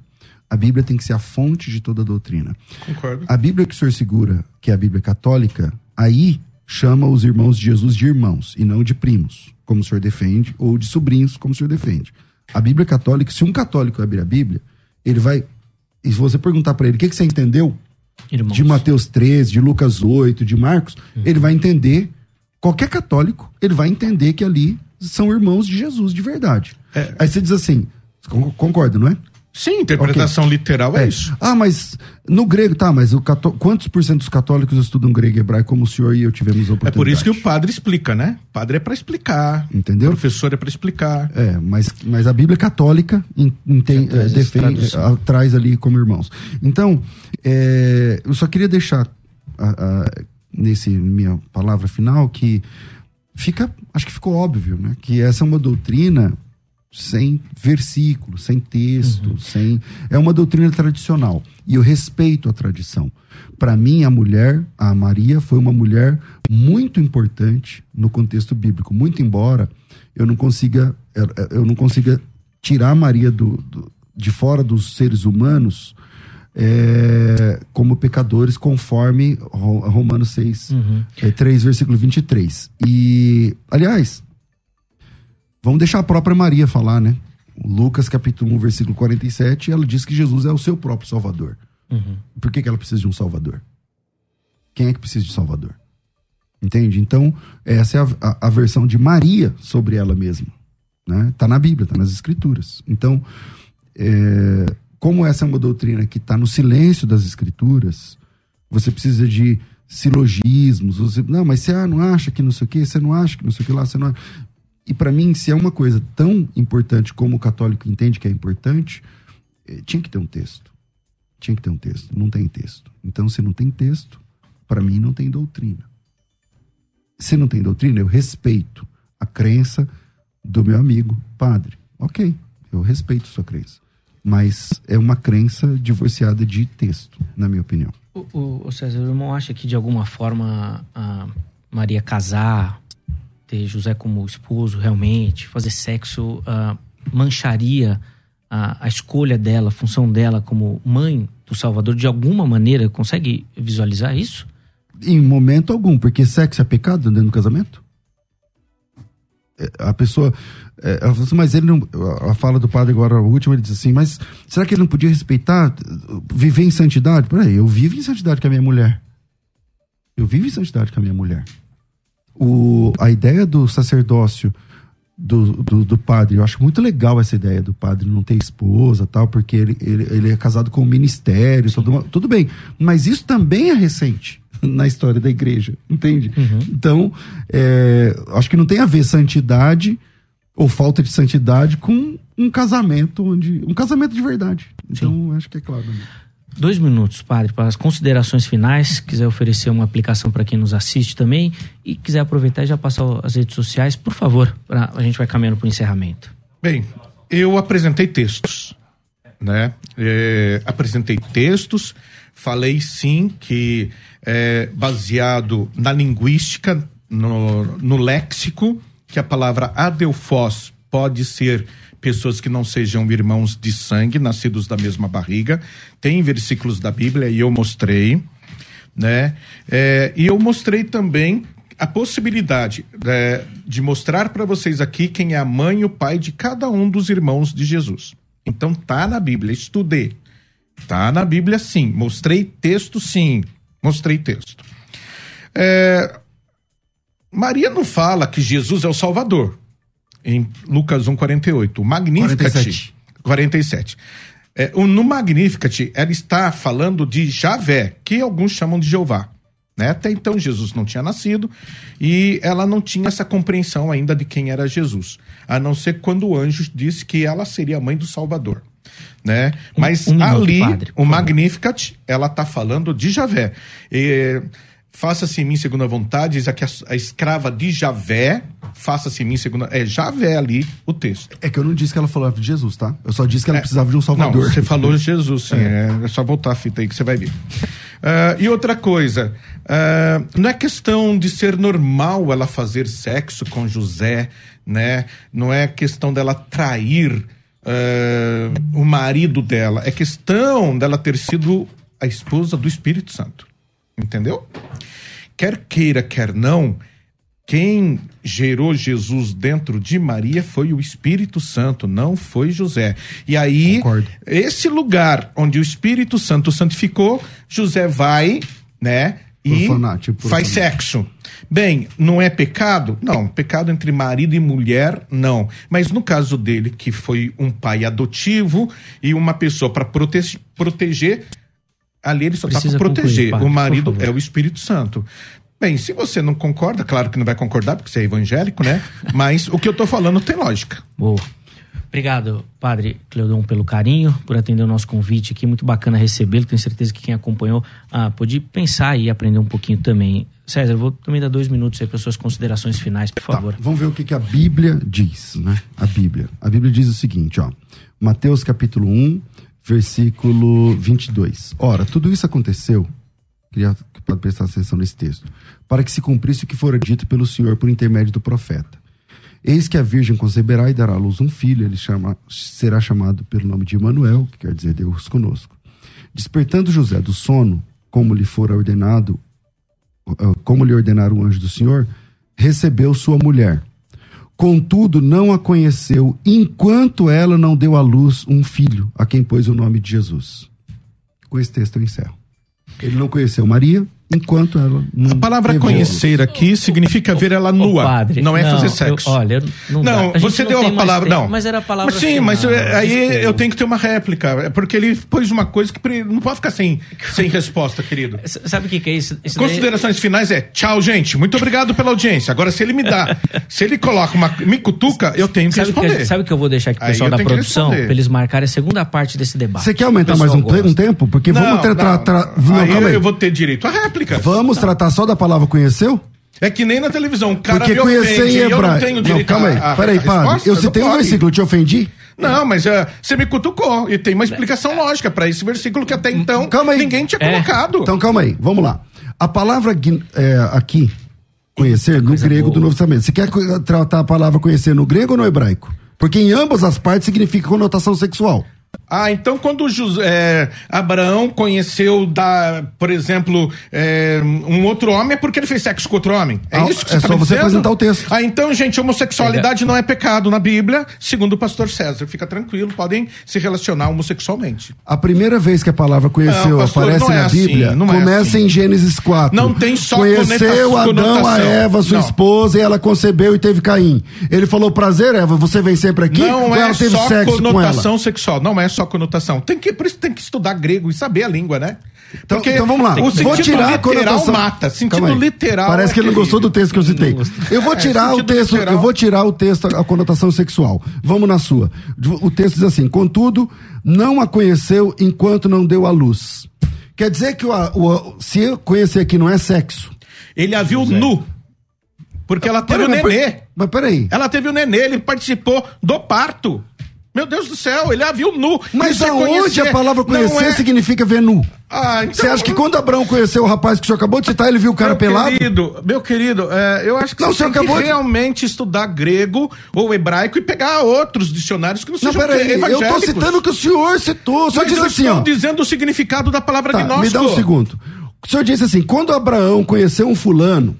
A Bíblia tem que ser a fonte de toda doutrina. Concordo. A Bíblia que o senhor segura, que é a Bíblia católica, aí chama os irmãos de Jesus de irmãos e não de primos, como o senhor defende, ou de sobrinhos, como o senhor defende. A Bíblia católica, se um católico abrir a Bíblia, ele vai. E se você perguntar para ele o que, que você entendeu irmãos. de Mateus 13, de Lucas 8, de Marcos, uhum. ele vai entender qualquer católico, ele vai entender que ali são irmãos de Jesus de verdade. É. Aí você diz assim, concorda, não é? Sim, interpretação okay. literal é, é, isso. Ah, mas no grego, tá, mas o cató... quantos por cento dos católicos estudam grego e hebraico como o senhor e eu tivemos a oportunidade? É por isso que o padre explica, né? O padre é para explicar. Entendeu? O professor é para explicar. É, mas, mas a Bíblia católica tem, é, defende, traz ali como irmãos. Então, é, eu só queria deixar a, a, nesse minha palavra final que fica, acho que ficou óbvio, né? Que essa é uma doutrina sem versículo, sem texto, uhum. sem é uma doutrina tradicional e eu respeito a tradição. Para mim, a mulher, a Maria, foi uma mulher muito importante no contexto bíblico, muito embora eu não consiga eu não consiga tirar a Maria do, do de fora dos seres humanos é, como pecadores, conforme Romanos 6, uhum. é, 3, versículo 23. E, aliás, vamos deixar a própria Maria falar, né? Lucas capítulo 1, versículo 47, ela diz que Jesus é o seu próprio Salvador. Uhum. Por que, que ela precisa de um Salvador? Quem é que precisa de Salvador? Entende? Então, essa é a, a, a versão de Maria sobre ela mesma. Né? Tá na Bíblia, tá nas Escrituras. Então, é, como essa é uma doutrina que está no silêncio das escrituras, você precisa de silogismos. Você, não, mas você ah, não acha que não sei o que, você não acha que não sei o que lá, você não. E para mim, se é uma coisa tão importante como o católico entende que é importante, eh, tinha que ter um texto. Tinha que ter um texto. Não tem texto. Então, se não tem texto, para mim não tem doutrina. Se não tem doutrina, eu respeito a crença do meu amigo padre. Ok, eu respeito sua crença mas é uma crença divorciada de texto, na minha opinião. O, o, o César, o irmão acha que de alguma forma a Maria casar, ter José como esposo realmente, fazer sexo, uh, mancharia a, a, escolha dela, a função dela como mãe do Salvador de alguma maneira? Consegue visualizar isso? Em momento algum, porque sexo é pecado dentro do casamento? É, a pessoa é, ela assim, mas ele não. A fala do padre agora, a última, ele diz assim, mas será que ele não podia respeitar, viver em santidade? Peraí, eu vivo em santidade com a minha mulher. Eu vivo em santidade com a minha mulher. O, a ideia do sacerdócio do, do, do, padre, eu acho muito legal essa ideia do padre não ter esposa tal, porque ele, ele, ele é casado com o ministério, tudo, tudo bem. Mas isso também é recente na história da igreja, entende? Uhum. Então, é, acho que não tem a ver santidade ou falta de santidade com um casamento onde. Um casamento de verdade. Então, acho que é claro. Né? Dois minutos, padre, para as considerações finais. Quiser oferecer uma aplicação para quem nos assiste também e quiser aproveitar e já passar as redes sociais, por favor, pra, a gente vai caminhando para o encerramento. Bem, eu apresentei textos, né? É, apresentei textos, falei sim que é, baseado na linguística, no, no léxico, que a palavra adelfós pode ser pessoas que não sejam irmãos de sangue, nascidos da mesma barriga. Tem versículos da Bíblia e eu mostrei, né? É, e eu mostrei também a possibilidade é, de mostrar para vocês aqui quem é a mãe e o pai de cada um dos irmãos de Jesus. Então tá na Bíblia, estudei. Tá na Bíblia sim. Mostrei texto sim. Mostrei texto. É, Maria não fala que Jesus é o Salvador em Lucas 1,48. O Magnificat. 47. 47. É, no Magnificat, ela está falando de Javé, que alguns chamam de Jeová. Né? Até então Jesus não tinha nascido e ela não tinha essa compreensão ainda de quem era Jesus, a não ser quando o anjo disse que ela seria a mãe do Salvador. Né? Mas um, um ali, padre, o Magnificat, ela está falando de Javé. E, Faça-se em mim segundo a vontade, diz aqui a, a escrava de Javé, faça-se em mim segundo. É Javé ali o texto. É que eu não disse que ela falava de Jesus, tá? Eu só disse que ela é, precisava de um Salvador. Não, você falou de Jesus, sim. É. é, só voltar a fita aí que você vai ver. Uh, e outra coisa, uh, não é questão de ser normal ela fazer sexo com José, né? Não é questão dela trair uh, o marido dela. É questão dela ter sido a esposa do Espírito Santo. Entendeu? Quer queira, quer não, quem gerou Jesus dentro de Maria foi o Espírito Santo, não foi José. E aí, Concordo. esse lugar onde o Espírito Santo santificou, José vai, né? E profanar, tipo faz sexo. Bem, não é pecado? Não. Pecado entre marido e mulher, não. Mas no caso dele, que foi um pai adotivo e uma pessoa para prote proteger, ali ele só está para proteger. Concluir, o marido é o Espírito Santo. Bem, se você não concorda, claro que não vai concordar, porque você é evangélico, né? Mas o que eu estou falando tem lógica. Boa. Obrigado, Padre Cleodon, pelo carinho, por atender o nosso convite aqui. Muito bacana recebê-lo. Tenho certeza que quem acompanhou ah, pôde pensar e aprender um pouquinho também. César, vou também dar dois minutos aí para suas considerações finais, por tá, favor. vamos ver o que, que a Bíblia diz, né? A Bíblia. A Bíblia diz o seguinte, ó. Mateus capítulo 1, versículo 22. Ora, tudo isso aconteceu, queria prestar atenção nesse texto, para que se cumprisse o que fora dito pelo Senhor por intermédio do profeta. Eis que a virgem conceberá e dará à luz um filho, ele chama, será chamado pelo nome de Emanuel, que quer dizer Deus conosco. Despertando José do sono, como lhe fora ordenado, ah, como lhe ordenara o anjo do Senhor, recebeu sua mulher Contudo, não a conheceu enquanto ela não deu à luz um filho, a quem pôs o nome de Jesus. Com esse texto eu encerro. Ele não conheceu Maria, enquanto ela não A palavra conhecer aqui significa ver ela nua. Padre, não é não, fazer sexo. Eu, olha, não, não você deu a palavra. Tempo, não, mas era a palavra. Mas sim, mas é, aí eu tenho que ter uma réplica. É porque ele pôs uma coisa que não pode ficar sem, sem resposta, querido. Sabe o que, que, é isso? isso Considerações daí... finais é tchau, gente. Muito obrigado pela audiência. Agora, se ele me dá, se ele coloca uma. me cutuca, eu tenho que sabe responder. Que, sabe o que eu vou deixar aqui pro pessoal da produção? Pra eles marcarem a segunda parte desse debate. Você quer aumentar mais um, um, tempo? Porque vamos tratar. Não, aí eu vou ter direito à réplica. Vamos tratar tratar só da palavra conheceu? É que nem na televisão, o cara Porque me conhecer ofende, em hebraico. eu não tenho direito não, calma aí, a, peraí, padre. Eu citei um versículo, te ofendi? Não, mas uh, você me cutucou e tem uma explicação lógica para esse versículo que até então ninguém tinha é. colocado. Então calma aí, vamos lá. A palavra é, aqui, conhecer, no grego boa. do Novo Testamento. Você quer tratar a palavra conhecer no grego ou no hebraico? Porque em ambas as partes significa conotação sexual. Ah, então quando é, Abraão conheceu, da, por exemplo, é, um outro homem é porque ele fez sexo com outro homem. É ah, isso que você É tá só você apresentar o texto. Ah, então, gente, homossexualidade não é pecado na Bíblia, segundo o pastor César. Fica tranquilo, podem se relacionar homossexualmente. A primeira vez que a palavra conheceu não, pastor, aparece na é assim, Bíblia assim, começa assim. em Gênesis 4. Não tem só Conheceu Adão a Eva, sua não. esposa, e ela concebeu e teve Caim. Ele falou, prazer, Eva, você vem sempre aqui? Não é só conotação sexual. Não é é só conotação. Tem que, por isso tem que estudar grego e saber a língua, né? Então, então vamos lá. O Vou sentido tirar a literal conotação. mata. Sentido literal. Parece é que ele não gostou do texto que eu citei. Eu vou É, tirar o sentido texto, literal. eu vou tirar o texto, a conotação sexual. Vamos na sua. O texto diz assim: contudo, não a conheceu enquanto não deu à luz. Quer dizer que o, o- se eu conhecer aqui não é sexo. Ele a viu nu. Porque ela teve o nenê. Mas peraí. Ela teve o nenê, ele participou do parto. Meu Deus do céu, ele a viu nu. Mas é aonde a palavra conhecer Não é- significa ver nu? Ah, então- Você acha que quando Abraão conheceu o rapaz que o senhor acabou de citar, ele viu o cara meu pelado? Querido, meu querido, é, eu acho que Não, você tem acabou que de- realmente estudar grego ou hebraico e pegar outros dicionários que não Não, sejam peraí, eu tô evangélicos. citando o que o senhor citou. Mas disse eu assim, estou ó. dizendo o significado da palavra Tá, gnóstico. me dá um segundo. O senhor disse assim: quando Abraão conheceu um fulano,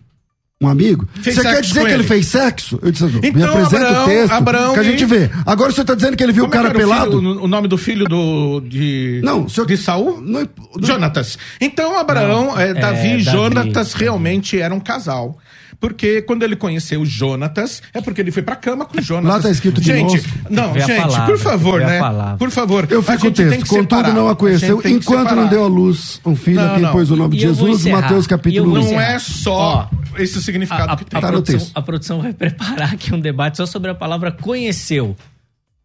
um amigo, Fez você quer dizer que ele ele. fez sexo? Eu disse, me Então, apresenta Abraão- o texto Abraão que a gente vê. Agora o senhor tá dizendo que ele viu Como o cara é era o pelado? filho- o nome do filho do de Não, o senhor- de Saul? Não- não- Jonatas. Então Abraão, é, Davi e Davi. Jonatas realmente eram um casal. Porque quando ele conheceu Jonatas, é porque ele foi pra cama com Jonatas. Lá tá escrito Gente, gnóstico. não, a gente, palavra, por favor, a né? Por favor. Eu a fico o gente tem texto. que Contudo, separar. não a conheceu gente que enquanto não deu à luz um filho Não, a quem não. pôs o nome de E vou Jesus. Mateus eu capítulo vou 1. Não é só esse significado A, a- que a tem. Tá no produção, texto. a produção vai preparar aqui um debate só sobre a palavra conheceu.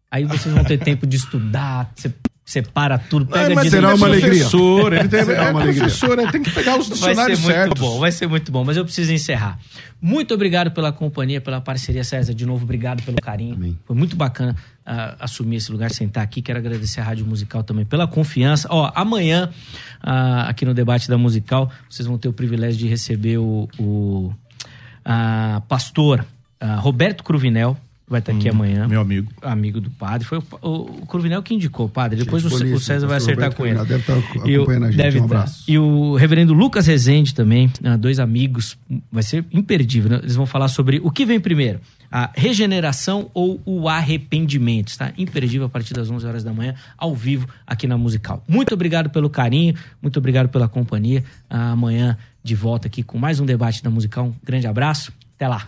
Aí vocês vão ter tempo de estudar, você separa tudo, pega É, mas de será ele é uma alegria. professor, ele tem, Será é uma alegria. professor, ele tem que pegar os Vai ser dicionários muito certos. bom, vai ser muito bom, mas eu preciso encerrar. Muito obrigado pela companhia, pela parceria, César. De novo, obrigado pelo carinho. Amém. Foi muito bacana ah, assumir esse lugar, sentar aqui. Quero agradecer a Rádio Musical também pela confiança. Ó, amanhã, ah, aqui no debate da Musical, vocês vão ter o privilégio de receber o, o ah, pastor Roberto Cruvinel, vai estar aqui amanhã Meu amigo. amigo do padre. Foi o, o, o Cruvinel que indicou, padre. Depois o, boníssimo, o César vai pastor acertar Roberto com ele. Deve estar E o- acompanhando a gente. deve Um estar. abraço. E o reverendo Lucas Rezende também, ah, dois amigos, vai ser imperdível. né? Eles vão falar sobre o que vem primeiro, a regeneração ou o arrependimento. Está imperdível a partir das 11 horas da manhã, ao vivo, aqui na Musical. Muito obrigado pelo carinho, muito obrigado pela companhia. Amanhã de volta aqui com mais um debate da Musical. Um grande abraço, até lá.